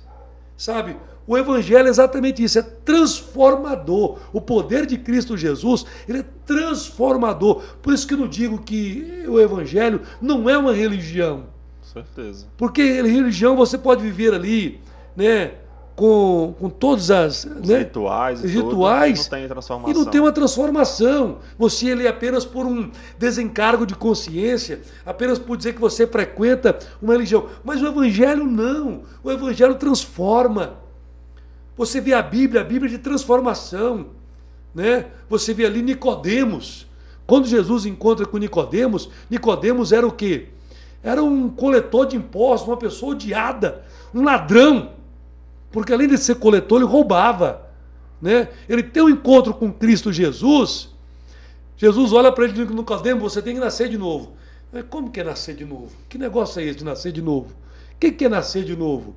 Sabe? O evangelho é exatamente isso, é transformador. O poder de Cristo Jesus, ele é transformador. Por isso que eu não digo que o evangelho não é uma religião. Certeza. Porque religião você pode viver ali, né, com, com todas as né, rituais, e rituais tudo, não tem transformação. e não tem uma transformação. Você ele é apenas por um desencargo de consciência, apenas por dizer que você frequenta uma religião. Mas o evangelho não. O evangelho transforma. Você vê a Bíblia, a Bíblia de transformação, né? Você vê ali Nicodemos. Quando Jesus encontra com Nicodemos, Nicodemos era o quê? Era um coletor de impostos, uma pessoa odiada, um ladrão. Porque além de ser coletor, ele roubava. Né? Ele tem um encontro com Cristo Jesus. Jesus olha para ele e diz: Nicodemo, você tem que nascer de novo. Mas como que é nascer de novo? Que negócio é esse de nascer de novo? O que, que é nascer de novo?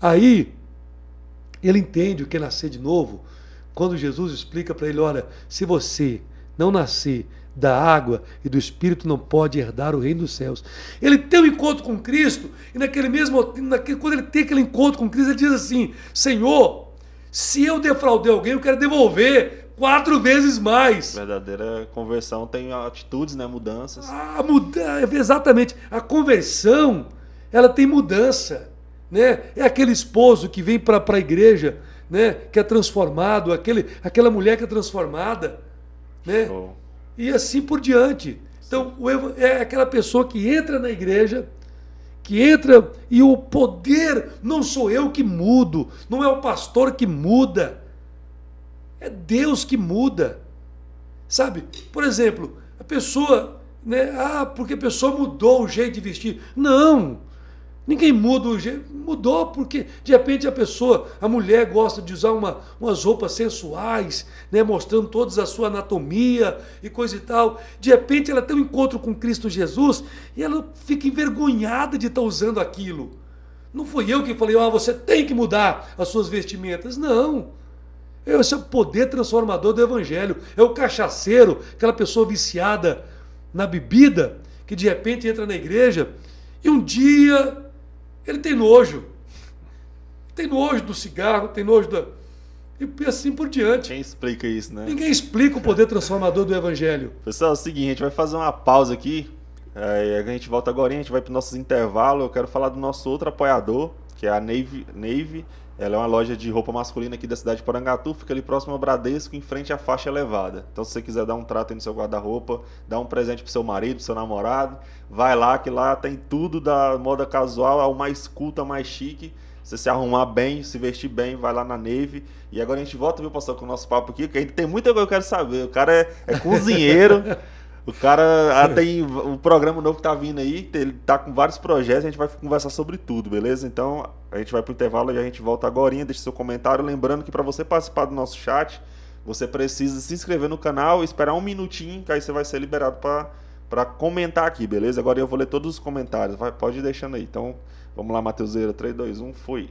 Aí ele entende o que é nascer de novo quando Jesus explica para ele: olha, se você não nascer da água e do Espírito, não pode herdar o reino dos céus. Ele tem um encontro com Cristo, e naquele mesmo, naquele, quando ele tem aquele encontro com Cristo, ele diz assim: Senhor, se eu defraudei alguém, eu quero devolver quatro vezes mais. Verdadeira conversão tem atitudes, né? Mudanças. Ah, muda, exatamente. A conversão, ela tem mudança né? É aquele esposo que vem para a igreja, né? Que é transformado, aquele, aquela mulher que é transformada, né? E assim por diante. Então, é aquela pessoa que entra na igreja, que entra e o poder não sou eu que mudo, não é o pastor que muda, é Deus que muda. Sabe? Por exemplo, a pessoa, né? Ah, porque a pessoa mudou o jeito de vestir. Não! Ninguém muda o jeito. Mudou porque, de repente, a pessoa, a mulher gosta de usar uma, umas roupas sensuais, né, mostrando toda a sua anatomia e coisa e tal. De repente, ela tem um encontro com Cristo Jesus e ela fica envergonhada de estar usando aquilo. Não fui eu que falei, ah, você tem que mudar as suas vestimentas. Não. Esse é o poder transformador do Evangelho. É o cachaceiro, aquela pessoa viciada na bebida, que de repente entra na igreja e um dia ele tem nojo. Tem nojo do cigarro, tem nojo da. E assim por diante. Quem explica isso, né? Ninguém explica o poder transformador do Evangelho. Pessoal, é o seguinte, a gente vai fazer uma pausa aqui. É, a gente volta agora, a gente vai para os nossos intervalos. Eu quero falar do nosso outro apoiador, que é a Navy, Navy ela é uma loja de roupa masculina aqui da cidade de Porangatu, fica ali próximo ao Bradesco, em frente à faixa elevada. Então, se você quiser dar um trato aí no seu guarda-roupa, dar um presente pro seu marido, pro seu namorado, vai lá, que lá tem tudo da moda casual ao mais culta, mais chique. Você se arrumar bem, se vestir bem, vai lá na Neve. E agora a gente volta, viu, pastor, com o nosso papo aqui, que ainda tem muita coisa que eu quero saber. O cara é, é cozinheiro. O cara ah, tem o programa novo que tá vindo aí, ele tá com vários projetos, a gente vai conversar sobre tudo, beleza? Então, a gente vai pro intervalo e a gente volta agora, deixa seu comentário, lembrando que para você participar do nosso chat, você precisa se inscrever no canal, esperar um minutinho, que aí você vai ser liberado para comentar aqui, beleza? Agora eu vou ler todos os comentários, vai, pode ir deixando aí. Então, vamos lá, Matheuseira, 3, 2, 1, fui.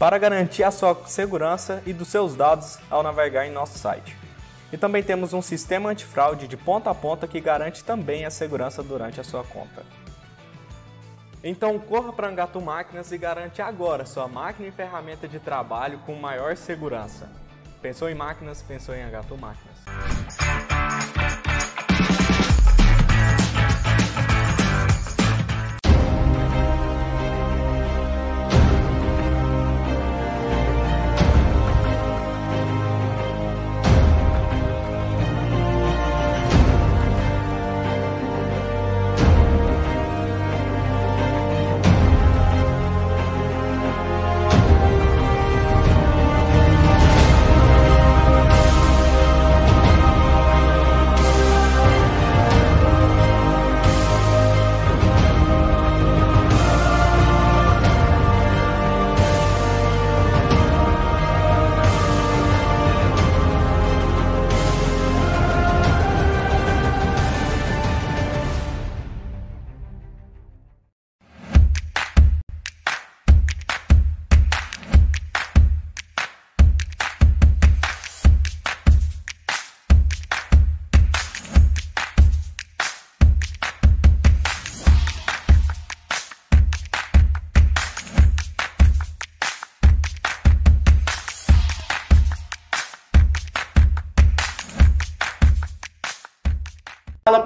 para garantir a sua segurança e dos seus dados ao navegar em nosso site. E também temos um sistema antifraude de ponta a ponta que garante também a segurança durante a sua compra. Então corra para Angatu Máquinas e garante agora sua máquina e ferramenta de trabalho com maior segurança. Pensou em máquinas? Pensou em Angatu Máquinas.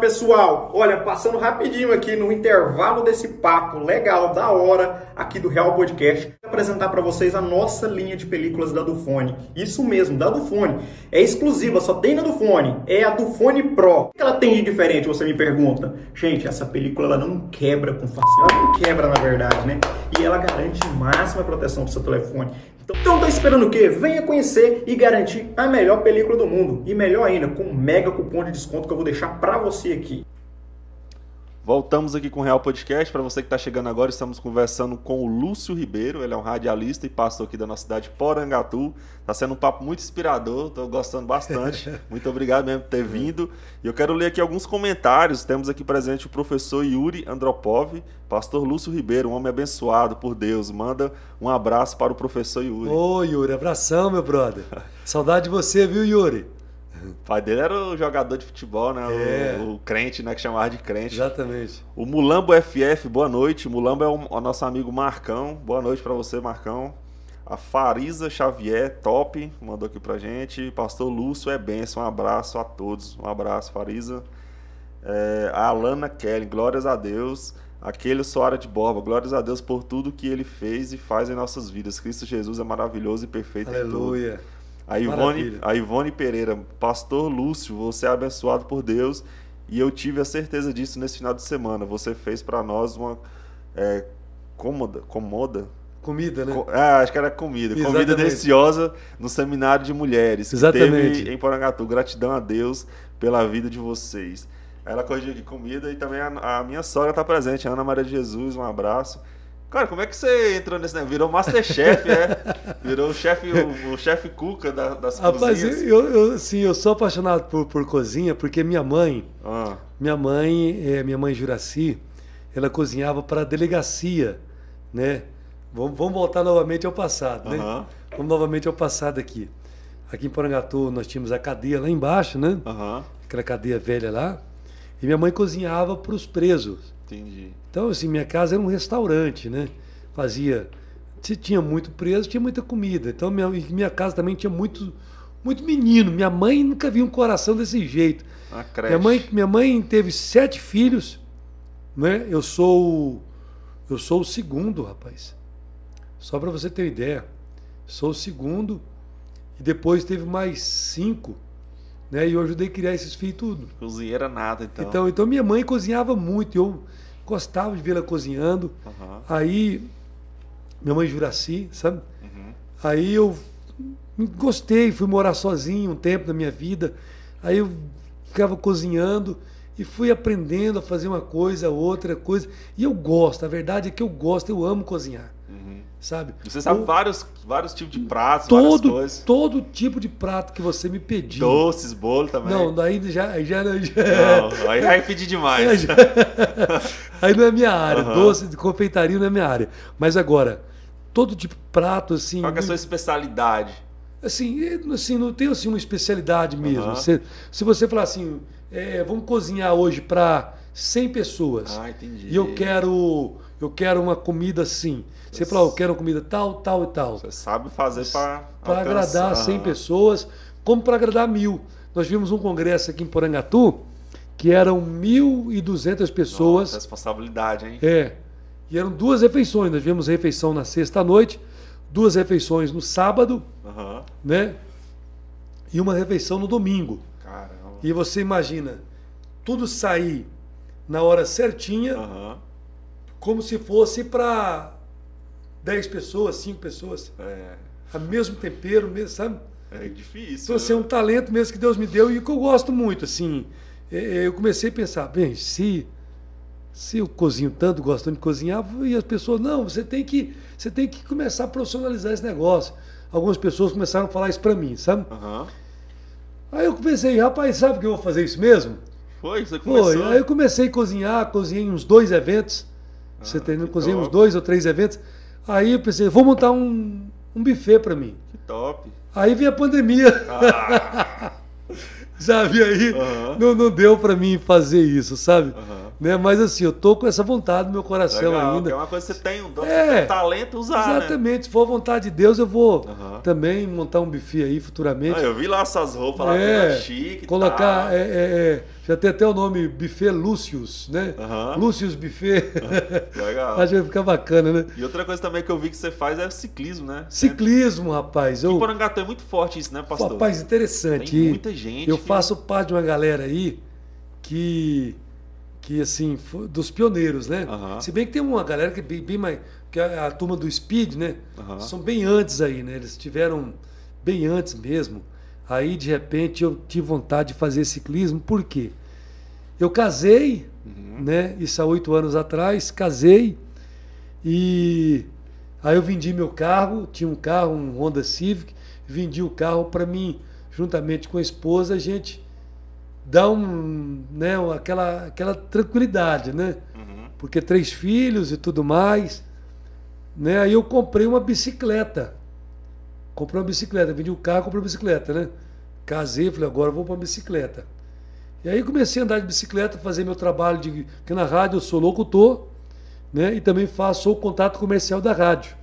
Pessoal, olha, passando rapidinho aqui no intervalo desse papo legal, da hora, aqui do Real Podcast, vou apresentar para vocês a nossa linha de películas da Dufone. Isso mesmo, da Dufone. É exclusiva, só tem na Dufone. É a Dufone Pro. O que ela tem de diferente, você me pergunta? Gente, essa película ela não quebra com facilidade. Ela não quebra, na verdade, né? E ela garante máxima proteção pro seu telefone. Então, tá esperando o quê? Venha conhecer e garantir a melhor película do mundo. E melhor ainda, com um mega cupom de desconto que eu vou deixar para você aqui. Voltamos aqui com o Real Podcast. Para você que está chegando agora, estamos conversando com o Lúcio Ribeiro. Ele é um radialista e pastor aqui da nossa cidade, Porangatu. Está sendo um papo muito inspirador, estou gostando bastante. muito obrigado mesmo por ter vindo. E eu quero ler aqui alguns comentários. Temos aqui presente o professor Yuri Andropov, pastor Lúcio Ribeiro, um homem abençoado por Deus. Manda um abraço para o professor Yuri. Ô, Yuri, abração, meu brother. Saudade de você, viu, Yuri? O pai dele era o jogador de futebol, né? É. O, o crente, né? Que chamava de crente. Exatamente. O Mulambo FF, boa noite. O Mulambo é o, o nosso amigo Marcão. Boa noite para você, Marcão. A Farisa Xavier, top, mandou aqui pra gente. Pastor Lúcio é benção. Um abraço a todos. Um abraço, Farisa. É, a Alana Kelly, glórias a Deus. Aquele Soara de Borba, glórias a Deus por tudo que ele fez e faz em nossas vidas. Cristo Jesus é maravilhoso e perfeito em tudo. Aleluia. A Ivone, a Ivone Pereira, Pastor Lúcio, você é abençoado por Deus e eu tive a certeza disso nesse final de semana. Você fez para nós uma é, cômoda, comoda? Comida, né? Co- ah, acho que era comida. Comida Exatamente. deliciosa no seminário de mulheres que Exatamente. teve em Porangatu. Gratidão a Deus pela vida de vocês. Ela corrigiu aqui comida e também a, a minha sogra está presente, a Ana Maria de Jesus, um abraço. Cara, como é que você entrou nesse negócio? Virou Masterchef, é? Virou o chefe, o, o chefe Cuca da- das Rapaz, cozinhas. eu, eu, assim, eu sou apaixonado por, por cozinha porque minha mãe, Ah, minha mãe, é, minha mãe Juraci, ela cozinhava para a delegacia, né? Vamos, vamos voltar novamente ao passado, né? Aham. Vamos novamente ao passado aqui. Aqui em Porangatu nós tínhamos a cadeia lá embaixo, né? aham, Aquela cadeia velha lá. E minha mãe cozinhava para os presos. Entendi. Então, assim, minha casa era um restaurante, né? Fazia. Se tinha muito preso, tinha muita comida. Então, minha, minha casa também tinha muito, muito menino. Minha mãe nunca viu um coração desse jeito. Minha mãe, minha mãe teve sete filhos, né? Eu sou, o- eu sou o segundo, rapaz. Só para você ter uma ideia. Sou o segundo. E depois teve mais cinco, né? E eu ajudei a criar esses filhos tudo. Cozinheira nada, então. Então, então minha mãe cozinhava muito, eu gostava de vê-la cozinhando. Aham, Aí, minha mãe Juraci, sabe? uhum. Aí eu gostei, fui morar sozinho um tempo na minha vida. Aí eu ficava cozinhando e fui aprendendo a fazer uma coisa, outra coisa. E eu gosto, a verdade é que eu gosto, eu amo cozinhar. Sabe? Você sabe Eu- vários, vários tipos de pratos, todo, coisas. todo tipo de prato que você me pedir. Doces, bolo também. Não, daí já, aí já, já, Não, aí vai pedir demais. já- Aí não é minha área, Aham. doce de confeitaria não é minha área. Mas agora, todo tipo de prato, assim. Qual é a sua especialidade? Assim, é, assim, não tem assim, uma especialidade mesmo. Aham. Se, se você falar assim, é, vamos cozinhar hoje para 100 pessoas Ah, entendi. e eu quero, eu quero uma comida assim. Você fala, eu quero uma comida tal, tal e tal. Você sabe fazer para Para agradar 100 pessoas, como para agradar mil. Nós vimos um congresso aqui em Porangatu que eram 1.200 pessoas. Nossa, responsabilidade, hein? É. E eram duas refeições. Nós tivemos refeição na sexta-noite, duas refeições no sábado, Aham. né? E uma refeição no domingo. Caramba. E você imagina, tudo sair na hora certinha, Aham. Como se fosse para 10 pessoas, 5 pessoas. É, A mesmo tempero, mesmo, sabe? é difícil. Então, assim, é um talento mesmo que Deus me deu e que eu gosto muito, assim. É, é, Eu comecei a pensar, bem, se, se eu cozinho tanto, gosto tanto de cozinhar, e as pessoas, não, você tem que, você tem que começar a profissionalizar esse negócio. Algumas pessoas começaram a falar isso pra mim, sabe? Aham. Aí eu pensei, rapaz, sabe que eu vou fazer isso mesmo? Foi? Você começou? Foi. Aí eu comecei a cozinhar, cozinhei uns dois eventos. Você entendeu? que Cozinhei uns top. dois ou três eventos. Aí eu pensei, vou montar um, um buffet pra mim. Que top. Aí veio a pandemia. Ah, sabe? Aí Aham. não, não deu pra mim fazer isso, sabe? Aham. Né? Mas assim, eu tô com essa vontade no meu coração legal, ainda. é uma coisa que você tem, um dom, É. você tem talento usar, né? Exatamente, se for a vontade de Deus, eu vou Aham. também montar um buffet aí futuramente. Ah, eu vi lá essas roupas lá, É, chique colocar, tal. é, é, já tem até o nome Buffet Lúcius, né? Aham. Lúcius Buffet. Legal. Acho que vai ficar bacana, né? E outra coisa também que eu vi que você faz é ciclismo, né? Ciclismo, rapaz. Em Eu, Porangatu é muito forte isso, né, pastor? rapaz, interessante. Tem muita gente Eu que- faço parte de uma galera aí que, que assim, dos pioneiros, né? Se bem que tem uma galera que é bem, bem mais. que é a turma do Speed, né? São bem antes aí, né? Eles tiveram bem antes mesmo. Aí, de repente, eu tive vontade de fazer ciclismo, por quê? Eu casei, Uhum. né? Isso há oito anos atrás, casei e aí eu vendi meu carro, tinha um carro, um Honda Civic, vendi o carro para mim, juntamente com a esposa, a gente dar um, né, aquela, aquela tranquilidade, né? Uhum. Porque três filhos e tudo mais, né? Aí eu comprei uma bicicleta. Comprei uma bicicleta, vendi o carro, comprei uma bicicleta, né? Casei, falei, agora eu vou para bicicleta. E aí comecei a andar de bicicleta, fazer meu trabalho de porque na rádio eu sou locutor, né? E também faço o contato comercial da rádio,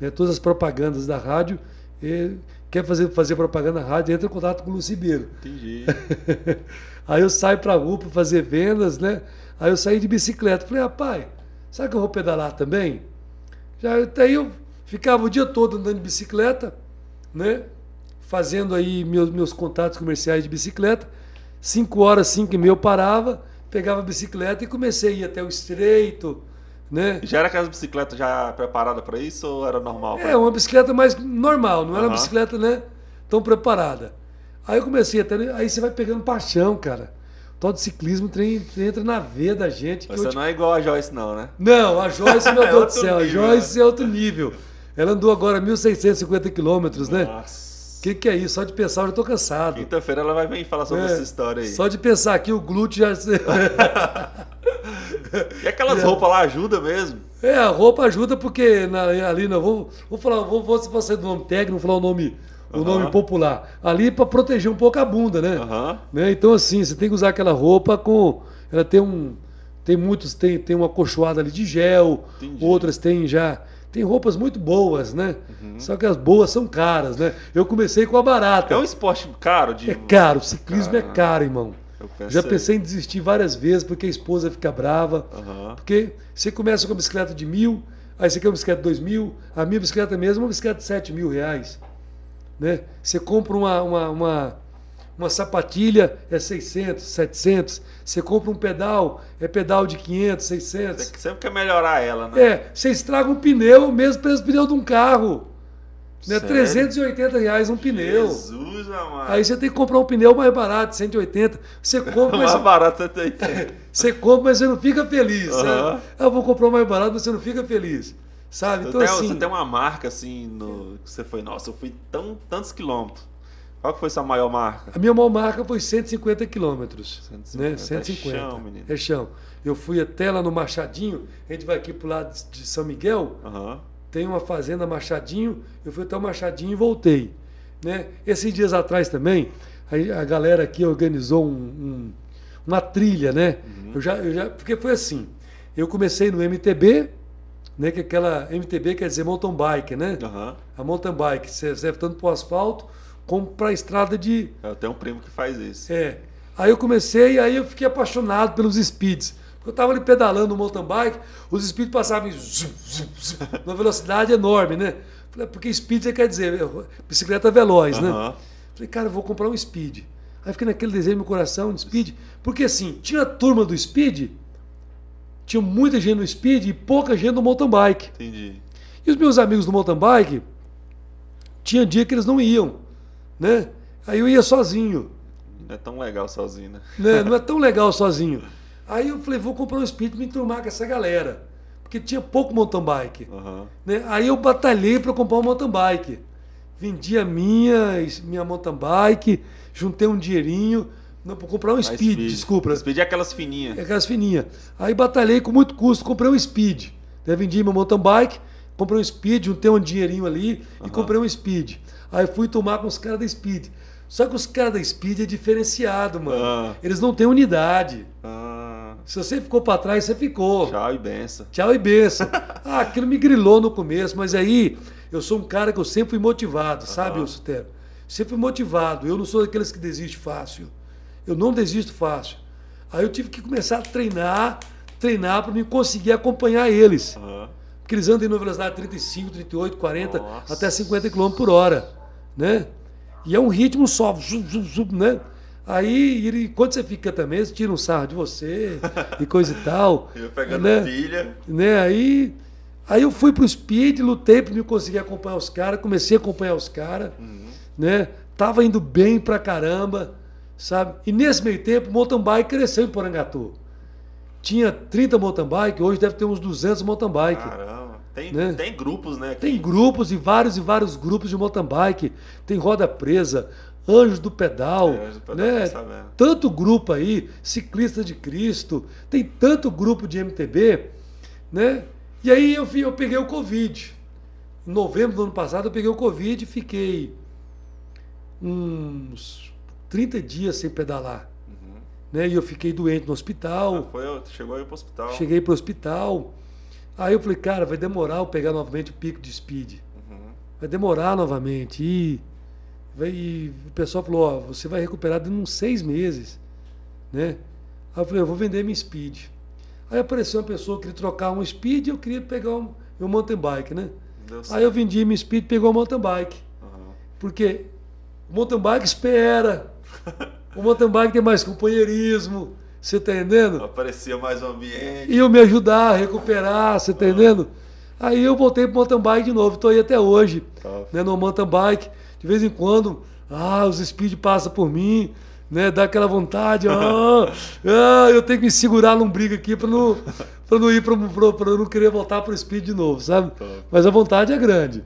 né? Todas as propagandas da rádio, e quer fazer fazer propaganda na rádio, entra em contato com o Lucibeiro. Entendi. Aí eu saio pra rua para fazer vendas, né? Aí eu saí de bicicleta. Falei, rapaz, sabe que eu vou pedalar também? Já até aí eu ficava o dia todo andando de bicicleta, né? Fazendo aí meus, meus contatos comerciais de bicicleta. Cinco horas, cinco e meia eu parava, pegava a bicicleta e comecei a ir até o estreito, né? Já era aquelas bicicletas já preparada pra isso ou era normal? É, uma bicicleta mais normal, não era uma bicicleta, né? Tão preparada. Aí eu comecei até. Aí você vai pegando paixão, cara. O tal de ciclismo trem, entra na veia da gente. Você te- não é igual a Joyce, não, né? Não, a Joyce, meu É Deus do céu, a nível, Joyce é outro nível. Ela andou agora 1.650 quilômetros, né? Nossa. O que, que é isso? Só de pensar eu já tô cansado. Quinta-feira ela vai vir falar sobre É, essa história aí. Só de pensar aqui o glúteo já. E aquelas roupas lá ajudam mesmo? É, a roupa ajuda porque na- ali não vou, vou falar, vou, vou se você do nome técnico, vou falar o nome, o nome popular. Ali para proteger um pouco a bunda, né? Aham. né? Então assim, você tem que usar aquela roupa com, ela tem um, tem muitos tem tem uma acolchoada ali de gel, Entendi. outras tem já tem roupas muito boas, né? Só que as boas são caras, né? Eu comecei com a barata. É um esporte caro de. É caro, ciclismo é Caramba. caro, irmão. Já pensei em desistir várias vezes porque a esposa fica brava. Aham. Porque você começa com uma bicicleta de mil, aí você quer uma bicicleta de dois mil, a minha bicicleta mesmo é uma bicicleta de sete mil reais. Né? Você compra uma, uma, uma, uma sapatilha, é 600, 700. Você compra um pedal, é pedal de 500, 600. Sempre quer melhorar ela, né? É, você estraga um pneu, mesmo preço do pneu de um carro. Né? Sério? 380 reais um pneu. Jesus, amado. Aí você tem que comprar um pneu mais barato, 180. Você compra, mas mais barato você tem. você compra, mas você não fica feliz. Sabe? Eu vou comprar o mais barato, mas você não fica feliz. Sabe? Você Então, tem, assim, você tem uma marca assim no que você foi, nossa, eu fui tão, tantos quilômetros. Qual que foi sua maior marca? a minha maior marca foi 150 quilômetros. 150, Né? é 150. chão, menino. É chão. Eu fui até lá no Machadinho, a gente vai aqui pro lado de São Miguel, Aham. tem uma fazenda Machadinho, eu fui até o Machadinho e voltei. Né? Esses dias atrás também, a, a galera aqui organizou um- um- uma trilha, né? Uhum. Eu já, eu já, porque foi assim, eu comecei no MTB, né? Que aquela MTB quer dizer mountain bike, né? Aham. A mountain bike serve tanto para o asfalto como para a estrada de, Eu tenho um primo que faz isso. é. Aí eu comecei, aí eu fiquei apaixonado pelos speeds. Porque eu estava ali pedalando no mountain bike, os speeds passavam zum, zum, zum, numa velocidade enorme, né? Falei, Porque speed quer dizer é, bicicleta veloz, né? Falei, cara, eu vou comprar um speed. Aí fiquei naquele desejo no meu coração de speed. Porque assim, tinha a turma do speed, tinha muita gente no speed e pouca gente no mountain bike. Entendi. E os meus amigos do mountain bike, tinha dia que eles não iam, né? Aí eu ia sozinho, Não é tão legal sozinho, né? né? Não é tão legal sozinho. Aí eu falei, vou comprar um speed para me enturmar com essa galera, porque tinha pouco mountain bike, Aham. né? Aí eu batalhei para comprar um mountain bike. Vendi a minha, minha mountain bike, juntei um dinheirinho, não, para comprar um Mais speed, desculpa. Speed é aquelas fininhas. É aquelas fininhas. Aí batalhei com muito custo, comprei um Speed. Daí vendi meu mountain bike, comprei um Speed, juntei um dinheirinho ali e comprei um Speed. Aí fui tomar com os caras da Speed. Só que os caras da Speed é diferenciado, mano. Ah. Eles não têm unidade. Ah, Se você ficou pra trás, você ficou. tchau e benção. Tchau e benção. Ah, aquilo me grilou no começo, mas aí eu sou um cara que eu sempre fui motivado, sabe, Aham. Sutero? Sempre fui motivado. Eu não sou daqueles que desistem fácil. Eu não desisto fácil. Aí eu tive que começar a treinar, treinar para me conseguir acompanhar eles. Porque eles andam em velocidade 35, 38, 40, Nossa. até 50 km por hora, né? E é um ritmo só, zum, zum, zum, né? Aí, ele, quando você fica também, eles tiram um sarro de você e coisa e tal. Eu pegando né? pilha. né? Aí, aí eu fui pro speed, lutei para me conseguir acompanhar os caras, comecei a acompanhar os caras, né? Tava indo bem pra caramba, sabe? E nesse meio tempo, o mountain bike cresceu em Porangatu. Tinha 30 mountain bike, hoje deve ter uns 200 mountain bike. Caramba. Tem, Né? tem grupos, né? Tem grupos e vários e vários grupos de mountain bike. Tem roda presa, anjos do pedal, É, Anjos do Pedal, né? Tanto grupo aí, ciclista de Cristo, tem tanto grupo de MTB, né? E aí eu, eu peguei o Covid. Em novembro do ano passado eu peguei o Covid e fiquei uns 30 dias sem pedalar. Né? E eu fiquei doente no hospital. Ah, foi, chegou aí pro hospital. Cheguei pro hospital. Aí eu falei, cara, vai demorar eu pegar novamente o pico de speed. Uhum. Vai demorar novamente. E, e o pessoal falou, ó, você vai recuperar dentro de uns seis meses. Né? Aí eu falei, eu vou vender minha speed. Aí apareceu uma pessoa que queria trocar um speed e eu queria pegar um, meu mountain bike, né? Deu Aí eu vendi minha speed e pegou o mountain bike. Uhum. Porque o mountain bike espera. O mountain bike tem mais companheirismo. Você tá entendendo? Aparecia mais um ambiente. iam me ajudar a recuperar, você tá entendendo? Aí eu voltei pro mountain bike de novo, tô aí até hoje, Top. né, no mountain bike. De vez em quando, ah, os speed passam por mim, né, dá aquela vontade, ah, ah, eu tenho que me segurar num briga aqui para não, pra não ir para não querer voltar pro speed de novo, sabe? Top. Mas a vontade é grande.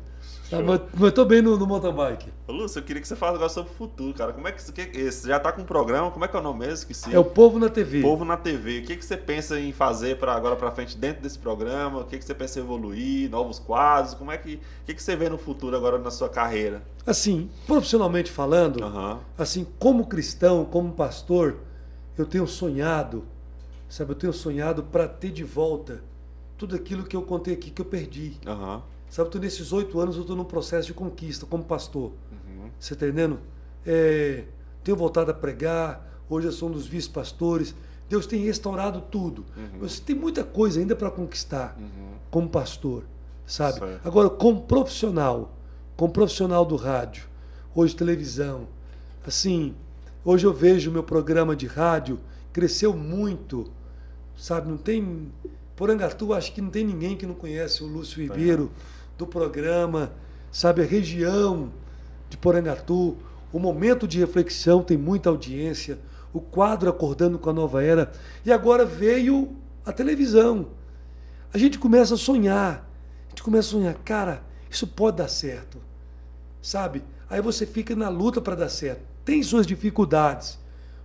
Tá? Tô bem no, no mountain bike. Lúcio, eu queria que você falasse agora sobre o futuro, cara. Como é que, que você já tá com um programa? Como é que é o nome mesmo? Esqueci. É o povo na TV. Povo na TV. O que, que você pensa em fazer para agora para frente dentro desse programa? O que, que você pensa em evoluir? Novos quadros? Como é que, o que, que você vê no futuro agora na sua carreira? Assim, profissionalmente falando, Aham. assim, como cristão, como pastor, eu tenho sonhado, sabe, eu tenho sonhado para ter de volta tudo aquilo que eu contei aqui que eu perdi. Aham. Sabe, tô nesses oito anos eu estou num processo de conquista como pastor. Uhum. Você está entendendo? É, tenho voltado a pregar, hoje eu sou um dos vice-pastores. Deus tem restaurado tudo. Você tem muita coisa ainda para conquistar Uhum. como pastor, sabe? Certo. Agora, como profissional, como profissional do rádio, hoje televisão, assim, hoje eu vejo o meu programa de rádio cresceu muito, sabe? Não tem. Porangatu, acho que não tem ninguém que não conhece o Lúcio Ribeiro do programa, sabe, a região de Porangatu, o momento de reflexão tem muita audiência, o quadro Acordando com a Nova Era, e agora veio a televisão. A gente começa a sonhar, a gente começa a sonhar, cara, isso pode dar certo, sabe? Aí você fica na luta para dar certo. Tem suas dificuldades.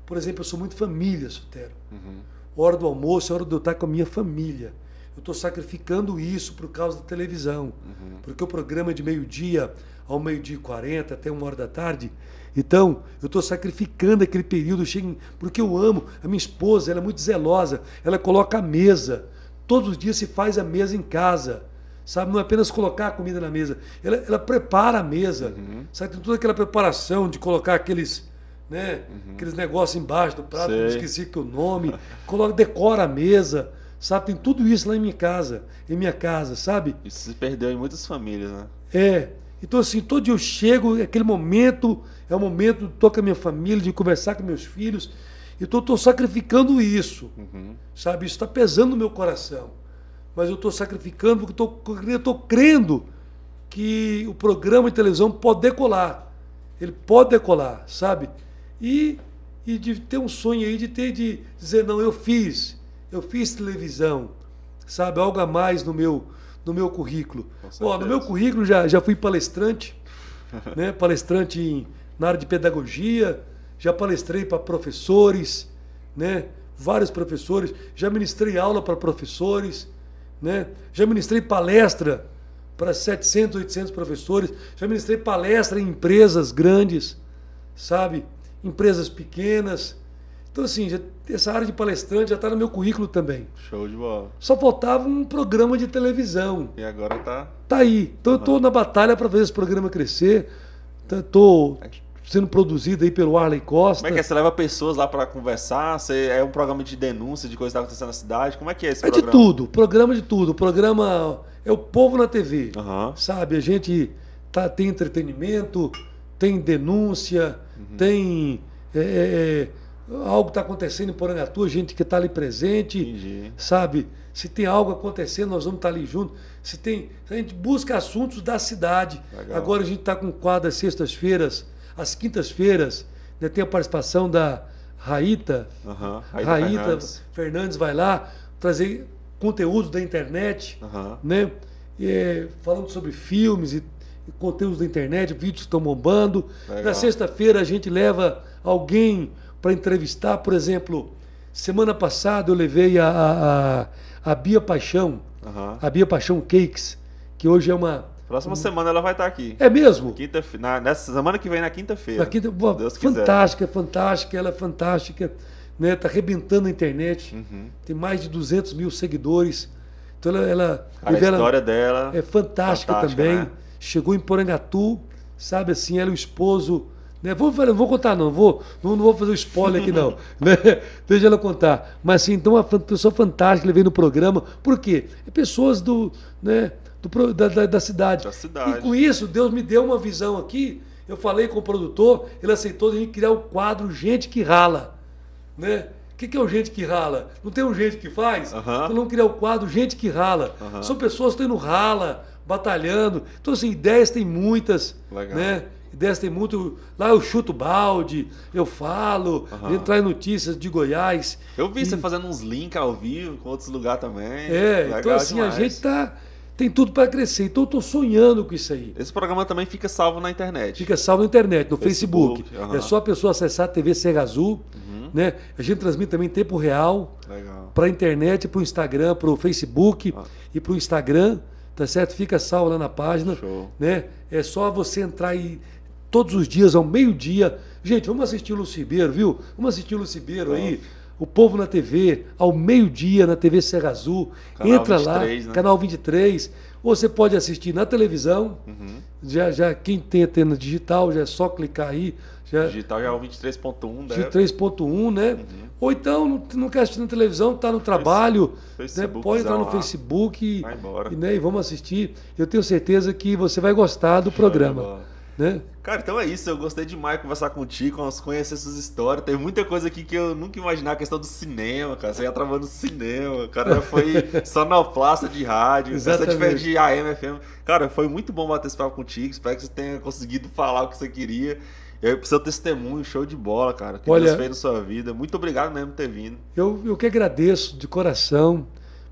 Por exemplo, eu sou muito família, Sotero. Uhum. Hora do almoço hora de eu estar com a minha família. Eu estou sacrificando isso por causa da televisão. Uhum. Porque o programa é de meio-dia ao meio-dia e 40, até uma hora da tarde. Então, eu estou sacrificando aquele período, porque eu amo. A minha esposa, ela é muito zelosa. Ela coloca a mesa. Todos os dias se faz a mesa em casa. Sabe? Não é apenas colocar a comida na mesa. Ela, ela prepara a mesa. Uhum. Sabe? Tem toda aquela preparação de colocar aqueles né? Uhum. Aqueles negócios embaixo do prato, esqueci que o nome, coloca, decora a mesa, sabe? Tem tudo isso lá em minha casa, em minha casa, sabe? Isso se perdeu em muitas famílias, né? É. Então, assim, todo dia eu chego, aquele momento, é o momento de estar com a minha família, de conversar com meus filhos. Então, eu estou sacrificando isso, uhum. sabe? Isso está pesando no meu coração. Mas eu estou sacrificando porque eu estou crendo que o programa de televisão pode decolar. Ele pode decolar, sabe? E, e de ter um sonho aí de ter de dizer, não, eu fiz, eu fiz televisão, sabe? Algo a mais no meu, no meu currículo. Ó, no meu currículo já, já fui palestrante, né? palestrante em, na área de pedagogia, já palestrei para professores, né? vários professores, já ministrei aula para professores, né? já ministrei palestra para 700, 800 professores, já ministrei palestra em empresas grandes, sabe? empresas pequenas. Então, assim, já, essa área de palestrante já está no meu currículo também. Show de bola. Só faltava um programa de televisão. E agora tá. Tá aí. Então, uhum. eu estou na batalha para fazer esse programa crescer. Estou tá, sendo produzido aí pelo Arley Costa. Como é que é? Você leva pessoas lá para conversar? Você, é um programa de denúncia de coisas que está acontecendo na cidade? Como é que é esse é programa? É de tudo. Programa de tudo. O programa é o povo na TV. Uhum. Sabe? A gente tá, tem entretenimento, tem denúncia uhum. tem é, é, é algo está acontecendo em Porangatu, gente que está ali presente, Entendi. sabe? Se tem algo acontecendo, nós vamos estar tá ali junto. Se tem, a gente busca assuntos da cidade. Legal. Agora a gente está com quadro às sextas-feiras, às quintas-feiras, né, tem a participação da Raíta. Uhum. Raíta, Raíta Fernandes. Fernandes. vai lá trazer conteúdos da internet, uhum. né? E, é, falando sobre filmes e conteúdos da internet, vídeos que estão bombando. Legal. Na sexta-feira a gente leva alguém para entrevistar, por exemplo, semana passada eu levei a, a, a Bia Paixão, uhum. a Bia Paixão Cakes, que hoje é uma. Próxima semana ela vai estar aqui. É mesmo? Quinta, na, nessa semana que vem, na quinta-feira. Na quinta, Deus fantástica, quiser. fantástica, ela é fantástica. Né? Tá arrebentando a internet. Uhum. Tem mais de 200 mil seguidores. Então ela. ela a história dela. É fantástica, fantástica também. Né? chegou em Porangatu, sabe assim, ela e o esposo. Né? Vou, não vou contar, não, vou, não, não vou fazer o spoiler aqui, não. né? Deixa ela contar. Mas assim, então, uma pessoa fantástica, ele veio no programa. Por quê? É pessoas do, né, do, da, da, da, cidade. Da cidade. E com isso, Deus me deu uma visão aqui. Eu falei com o produtor, ele aceitou a gente criar o quadro Gente que Rala. Né? O que, que é o gente que rala? Não tem um gente que faz? Uhum. Então vamos criar o quadro Gente que Rala. Uhum. São pessoas que estão no rala, batalhando. Então, assim, ideias tem muitas. Legal. Né? Ideias tem muito. Lá eu chuto balde, eu falo, uhum. entrar em notícias de Goiás. Eu vi e... você fazendo uns links ao vivo com outros lugares também. É, Legal então assim, demais. a gente tá. Tem tudo para crescer. Então eu estou sonhando com isso aí. Esse programa também fica salvo na internet. Fica salvo na internet, no Facebook. Facebook. Uhum. É só a pessoa acessar a TV Cega Azul. Uhum. Né? A gente transmite também em tempo real para a internet, para o Instagram, para o Facebook ah. e para o Instagram tá certo? Fica salvo lá na página, Show. né? É só você entrar aí todos os dias ao meio-dia. Gente, vamos assistir o Lucibeiro, viu? Vamos assistir o Lucibeiro aí. O Povo na TV, ao meio-dia, na TV Serra Azul. Canal Entra 23, lá, né? canal 23. Ou você pode assistir na televisão. Uhum. Já, já, quem tem antena digital, já é só clicar aí. Já, digital já é o 23.1, 23.1, né? Uhum. Ou então, não, não quer assistir na televisão, está no trabalho, né? pode entrar no lá. Facebook e, e, né? e vamos assistir. Eu tenho certeza que você vai gostar do programa. Né? Cara, então é isso. Eu gostei demais de conversar contigo, conhecer suas histórias. Tem muita coisa aqui que eu nunca imaginava. A questão do cinema, cara. Você ia trabalhando no cinema. Cara, foi sonoplasta de rádio. Você tiver de AM, FM. Cara, foi muito bom bater esse papo contigo. Espero que você tenha conseguido falar o que você queria. Eu, pro seu testemunho, show de bola, cara. Que Olha, Deus fez na sua vida. Muito obrigado mesmo por ter vindo. Eu, eu que agradeço de coração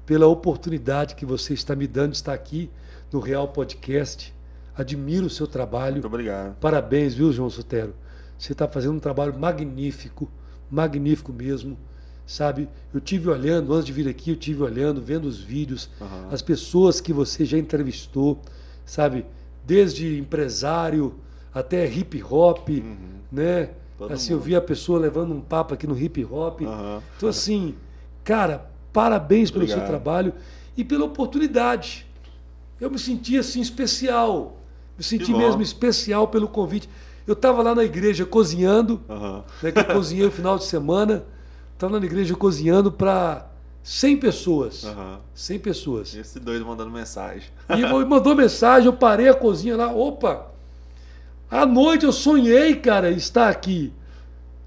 pela oportunidade que você está me dando de estar aqui no Real Podcast admiro o seu trabalho. Muito obrigado. Parabéns, viu, João Sotero? Você está fazendo um trabalho magnífico, magnífico mesmo. Sabe, eu tive olhando, antes de vir aqui, eu tive olhando, vendo os vídeos, uhum. as pessoas que você já entrevistou, sabe, desde empresário até hip hop, uhum. né? Todo assim, mundo. eu vi a pessoa levando um papo aqui no hip hop. Uhum. Então, assim, cara, parabéns pelo Obrigado. seu trabalho e pela oportunidade. Eu me senti assim especial. Me senti mesmo especial pelo convite. Eu estava lá na igreja cozinhando, uhum. né, que eu cozinhei no final de semana. Estava na igreja cozinhando para 100 pessoas. Uhum. 100 pessoas. Esse doido mandando mensagem. E mandou mensagem, eu parei a cozinha lá. Opa! À noite eu sonhei, cara, estar aqui.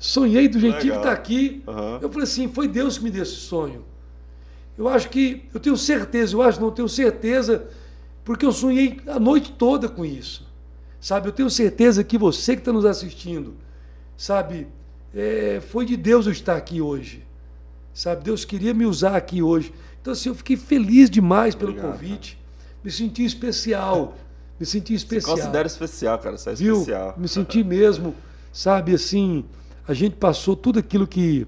Sonhei do jeitinho que está aqui. Uhum. Eu falei assim: foi Deus que me deu esse sonho. Eu acho que, eu tenho certeza, eu acho, não tenho certeza porque eu sonhei a noite toda com isso. Sabe, eu tenho certeza que você que está nos assistindo, sabe, é, foi de Deus eu estar aqui hoje. Sabe, Deus queria me usar aqui hoje. Então, assim, eu fiquei feliz demais pelo Obrigado, convite. Cara. Me senti especial. Me senti especial. Você considera especial, cara. Você é Viu? especial. Me senti mesmo, sabe, assim, a gente passou tudo aquilo que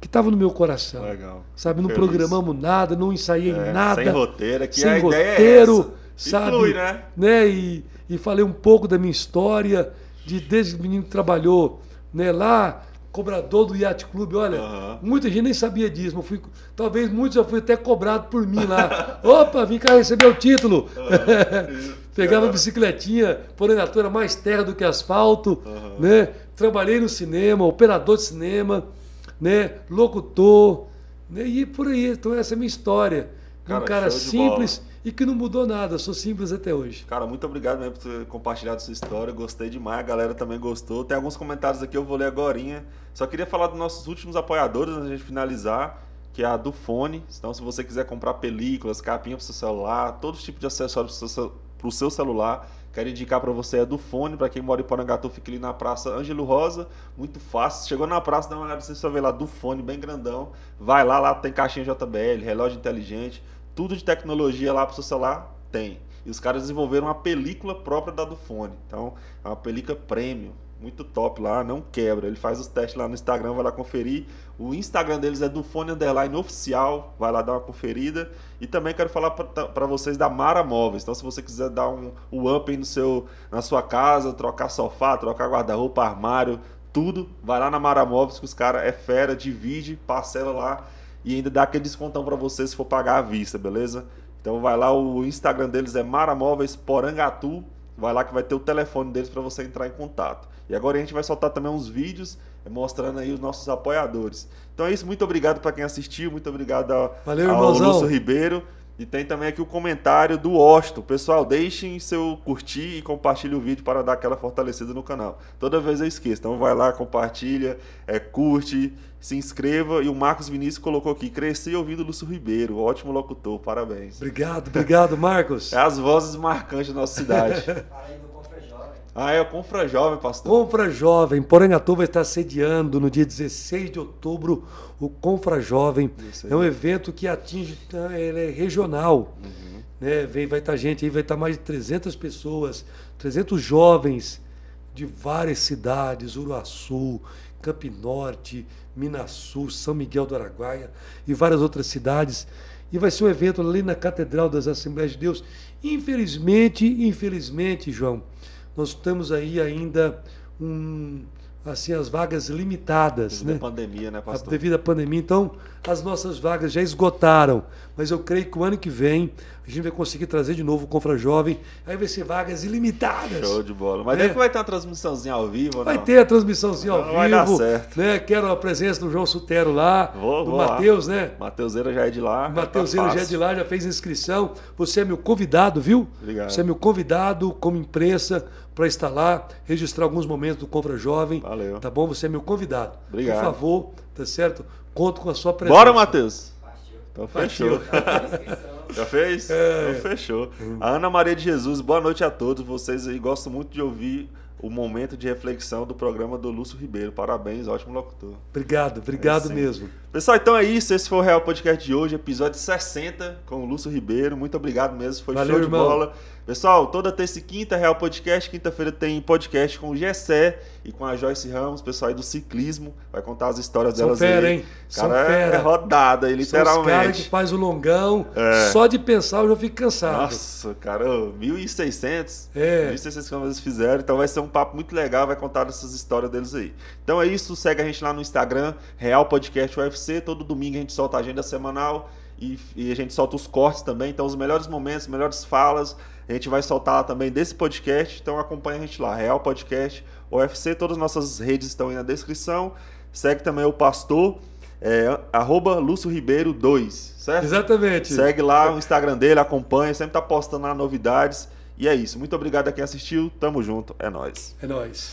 que estava no meu coração. Legal. Sabe, não Feliz. programamos nada, não ensaiei é, nada. Sem roteiro, aqui sem a roteiro, ideia é sabe? Flui, né? né? E, e falei um pouco da minha história, de desde que o menino trabalhou né, lá, cobrador do Yacht Clube, olha, uhum. muita gente nem sabia disso, mas fui, talvez muitos já fui até cobrado por mim lá. Opa, vim cá receber o título. Uhum. Pegava a bicicletinha, porém na era mais terra do que asfalto, uhum. né? Trabalhei no cinema, operador de cinema né, locutor, né, e por aí. Então essa é a minha história. Cara, um cara simples e que não mudou nada, sou simples até hoje. Cara, muito obrigado mesmo por ter compartilhado sua história, gostei demais, a galera também gostou. Tem alguns comentários aqui, eu vou ler agora. Só queria falar dos nossos últimos apoiadores antes de gente finalizar, que é a do Fone. Então, se você quiser comprar películas, capinha para o seu celular, todo tipo de acessórios para o seu celular, Quero indicar para você é do fone, para quem mora em Porangatu, fica ali na Praça Ângelo Rosa, muito fácil. Chegou na praça, dá uma olhada, você só vê lá do fone, bem grandão. Vai lá, lá tem caixinha JBL, relógio inteligente, tudo de tecnologia lá para seu celular, tem. E os caras desenvolveram uma película própria da do fone. Então, é uma película premium muito top lá, não quebra. Ele faz os testes lá no Instagram, vai lá conferir. O Instagram deles é do Fone Underline Oficial, vai lá dar uma conferida. E também quero falar para vocês da Mara Móveis. Então, se você quiser dar um, um up no seu, na sua casa, trocar sofá, trocar guarda-roupa, armário, tudo, vai lá na Mara Móveis que os caras é fera, divide, parcela lá e ainda dá aquele descontão para você se for pagar à vista, beleza? Então vai lá, o Instagram deles é Maramóveis Porangatu. Vai lá que vai ter o telefone deles para você entrar em contato. E agora a gente vai soltar também uns vídeos mostrando aí os nossos apoiadores. Então é isso, muito obrigado para quem assistiu, muito obrigado ao, Valeu, ao Lúcio Ribeiro. E tem também aqui o comentário do Osto. Pessoal, deixem seu curtir e compartilhe o vídeo para dar aquela fortalecida no canal. Toda vez eu esqueço. Então vai lá, compartilha, é, curte, se inscreva. E o Marcos Vinícius colocou aqui: cresci ouvindo Lúcio Ribeiro. Ótimo locutor, parabéns. Obrigado, obrigado, Marcos. é as vozes marcantes da nossa cidade. Ah, é o Confra Jovem, pastor. Confra Jovem. Porangatu vai estar sediando no dia 16 de outubro o Confra Jovem. É um evento que atinge, tá, ele é regional. Uhum. Né? Vem, vai estar gente aí, vai estar mais de 300 pessoas, 300 jovens de várias cidades, Uruaçu, Campinorte, Minasul, São Miguel do Araguaia e várias outras cidades. E vai ser um evento ali na Catedral das Assembleias de Deus. Infelizmente, infelizmente, João, nós temos aí ainda um, assim as vagas limitadas, Devido né? à pandemia, né, pastor? Devido à pandemia, então as nossas vagas já esgotaram. Mas eu creio que o ano que vem a gente vai conseguir trazer de novo o Confra Jovem. Aí vai ser vagas ilimitadas. Show de bola. Mas É. que vai ter uma transmissãozinha ao vivo, Vai não? ter a transmissãozinha ao Não, vai dar vivo. certo. Né? Quero a presença do João Sutero lá, Vou- do. Matheus, né? Mateuseira já é de lá. Mateuzinho tá já é de lá, já fez inscrição. Você é meu convidado, viu? Obrigado. Você é meu convidado como imprensa para estar lá, registrar alguns momentos do Confra Jovem. Valeu. Tá bom? Você é meu convidado. Obrigado. Por favor, tá certo? Conto com a sua presença. Bora, Matheus! Então fechou. Já fez? É. Então fechou. A Ana Maria de Jesus, boa noite a todos. Vocês aí gostam muito de ouvir o momento de reflexão do programa do Lúcio Ribeiro. Parabéns, ótimo locutor. Obrigado, obrigado É mesmo. Pessoal, então é isso. Esse foi o Real Podcast de hoje, episódio 60 com o Lúcio Ribeiro. Muito obrigado mesmo, foi Valeu, show de irmão. bola. Pessoal, toda terça e quinta, Real Podcast. Quinta-feira tem podcast com o Gessé e com a Joyce Ramos, pessoal aí do ciclismo. Vai contar as histórias São delas fera, aí. hein? São Cara, é- fera. é rodada aí, São os caras que literalmente. faz o longão, É. só de pensar eu já fico cansado. Nossa, cara, ô, 1.600. É. 1.600 km eles fizeram. Então vai ser um papo muito legal, vai contar essas histórias deles aí. Então é isso, segue a gente lá no Instagram, Real Podcast UFC. Todo domingo a gente solta a agenda semanal e, e a gente solta os cortes também. Então os melhores momentos, melhores falas, a gente vai soltar lá também desse podcast. Então acompanha a gente lá, Real Podcast UFC. Todas as nossas redes estão aí na descrição. Segue também o pastor, é, arroba Lúcio Ribeiro 2, certo? Exatamente. Segue lá o Instagram dele, acompanha, sempre tá postando lá novidades. E é isso. Muito obrigado a quem assistiu. Tamo junto. É nóis. É nóis.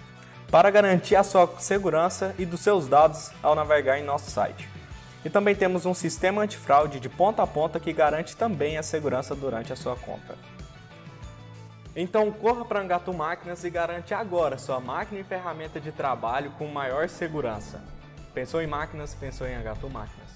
para garantir a sua segurança e dos seus dados ao navegar em nosso site. E também temos um sistema antifraude de ponta a ponta que garante também a segurança durante a sua compra. Então corra para Angato Máquinas e garante agora sua máquina e ferramenta de trabalho com maior segurança. Pensou em máquinas? Pensou em Angato Máquinas.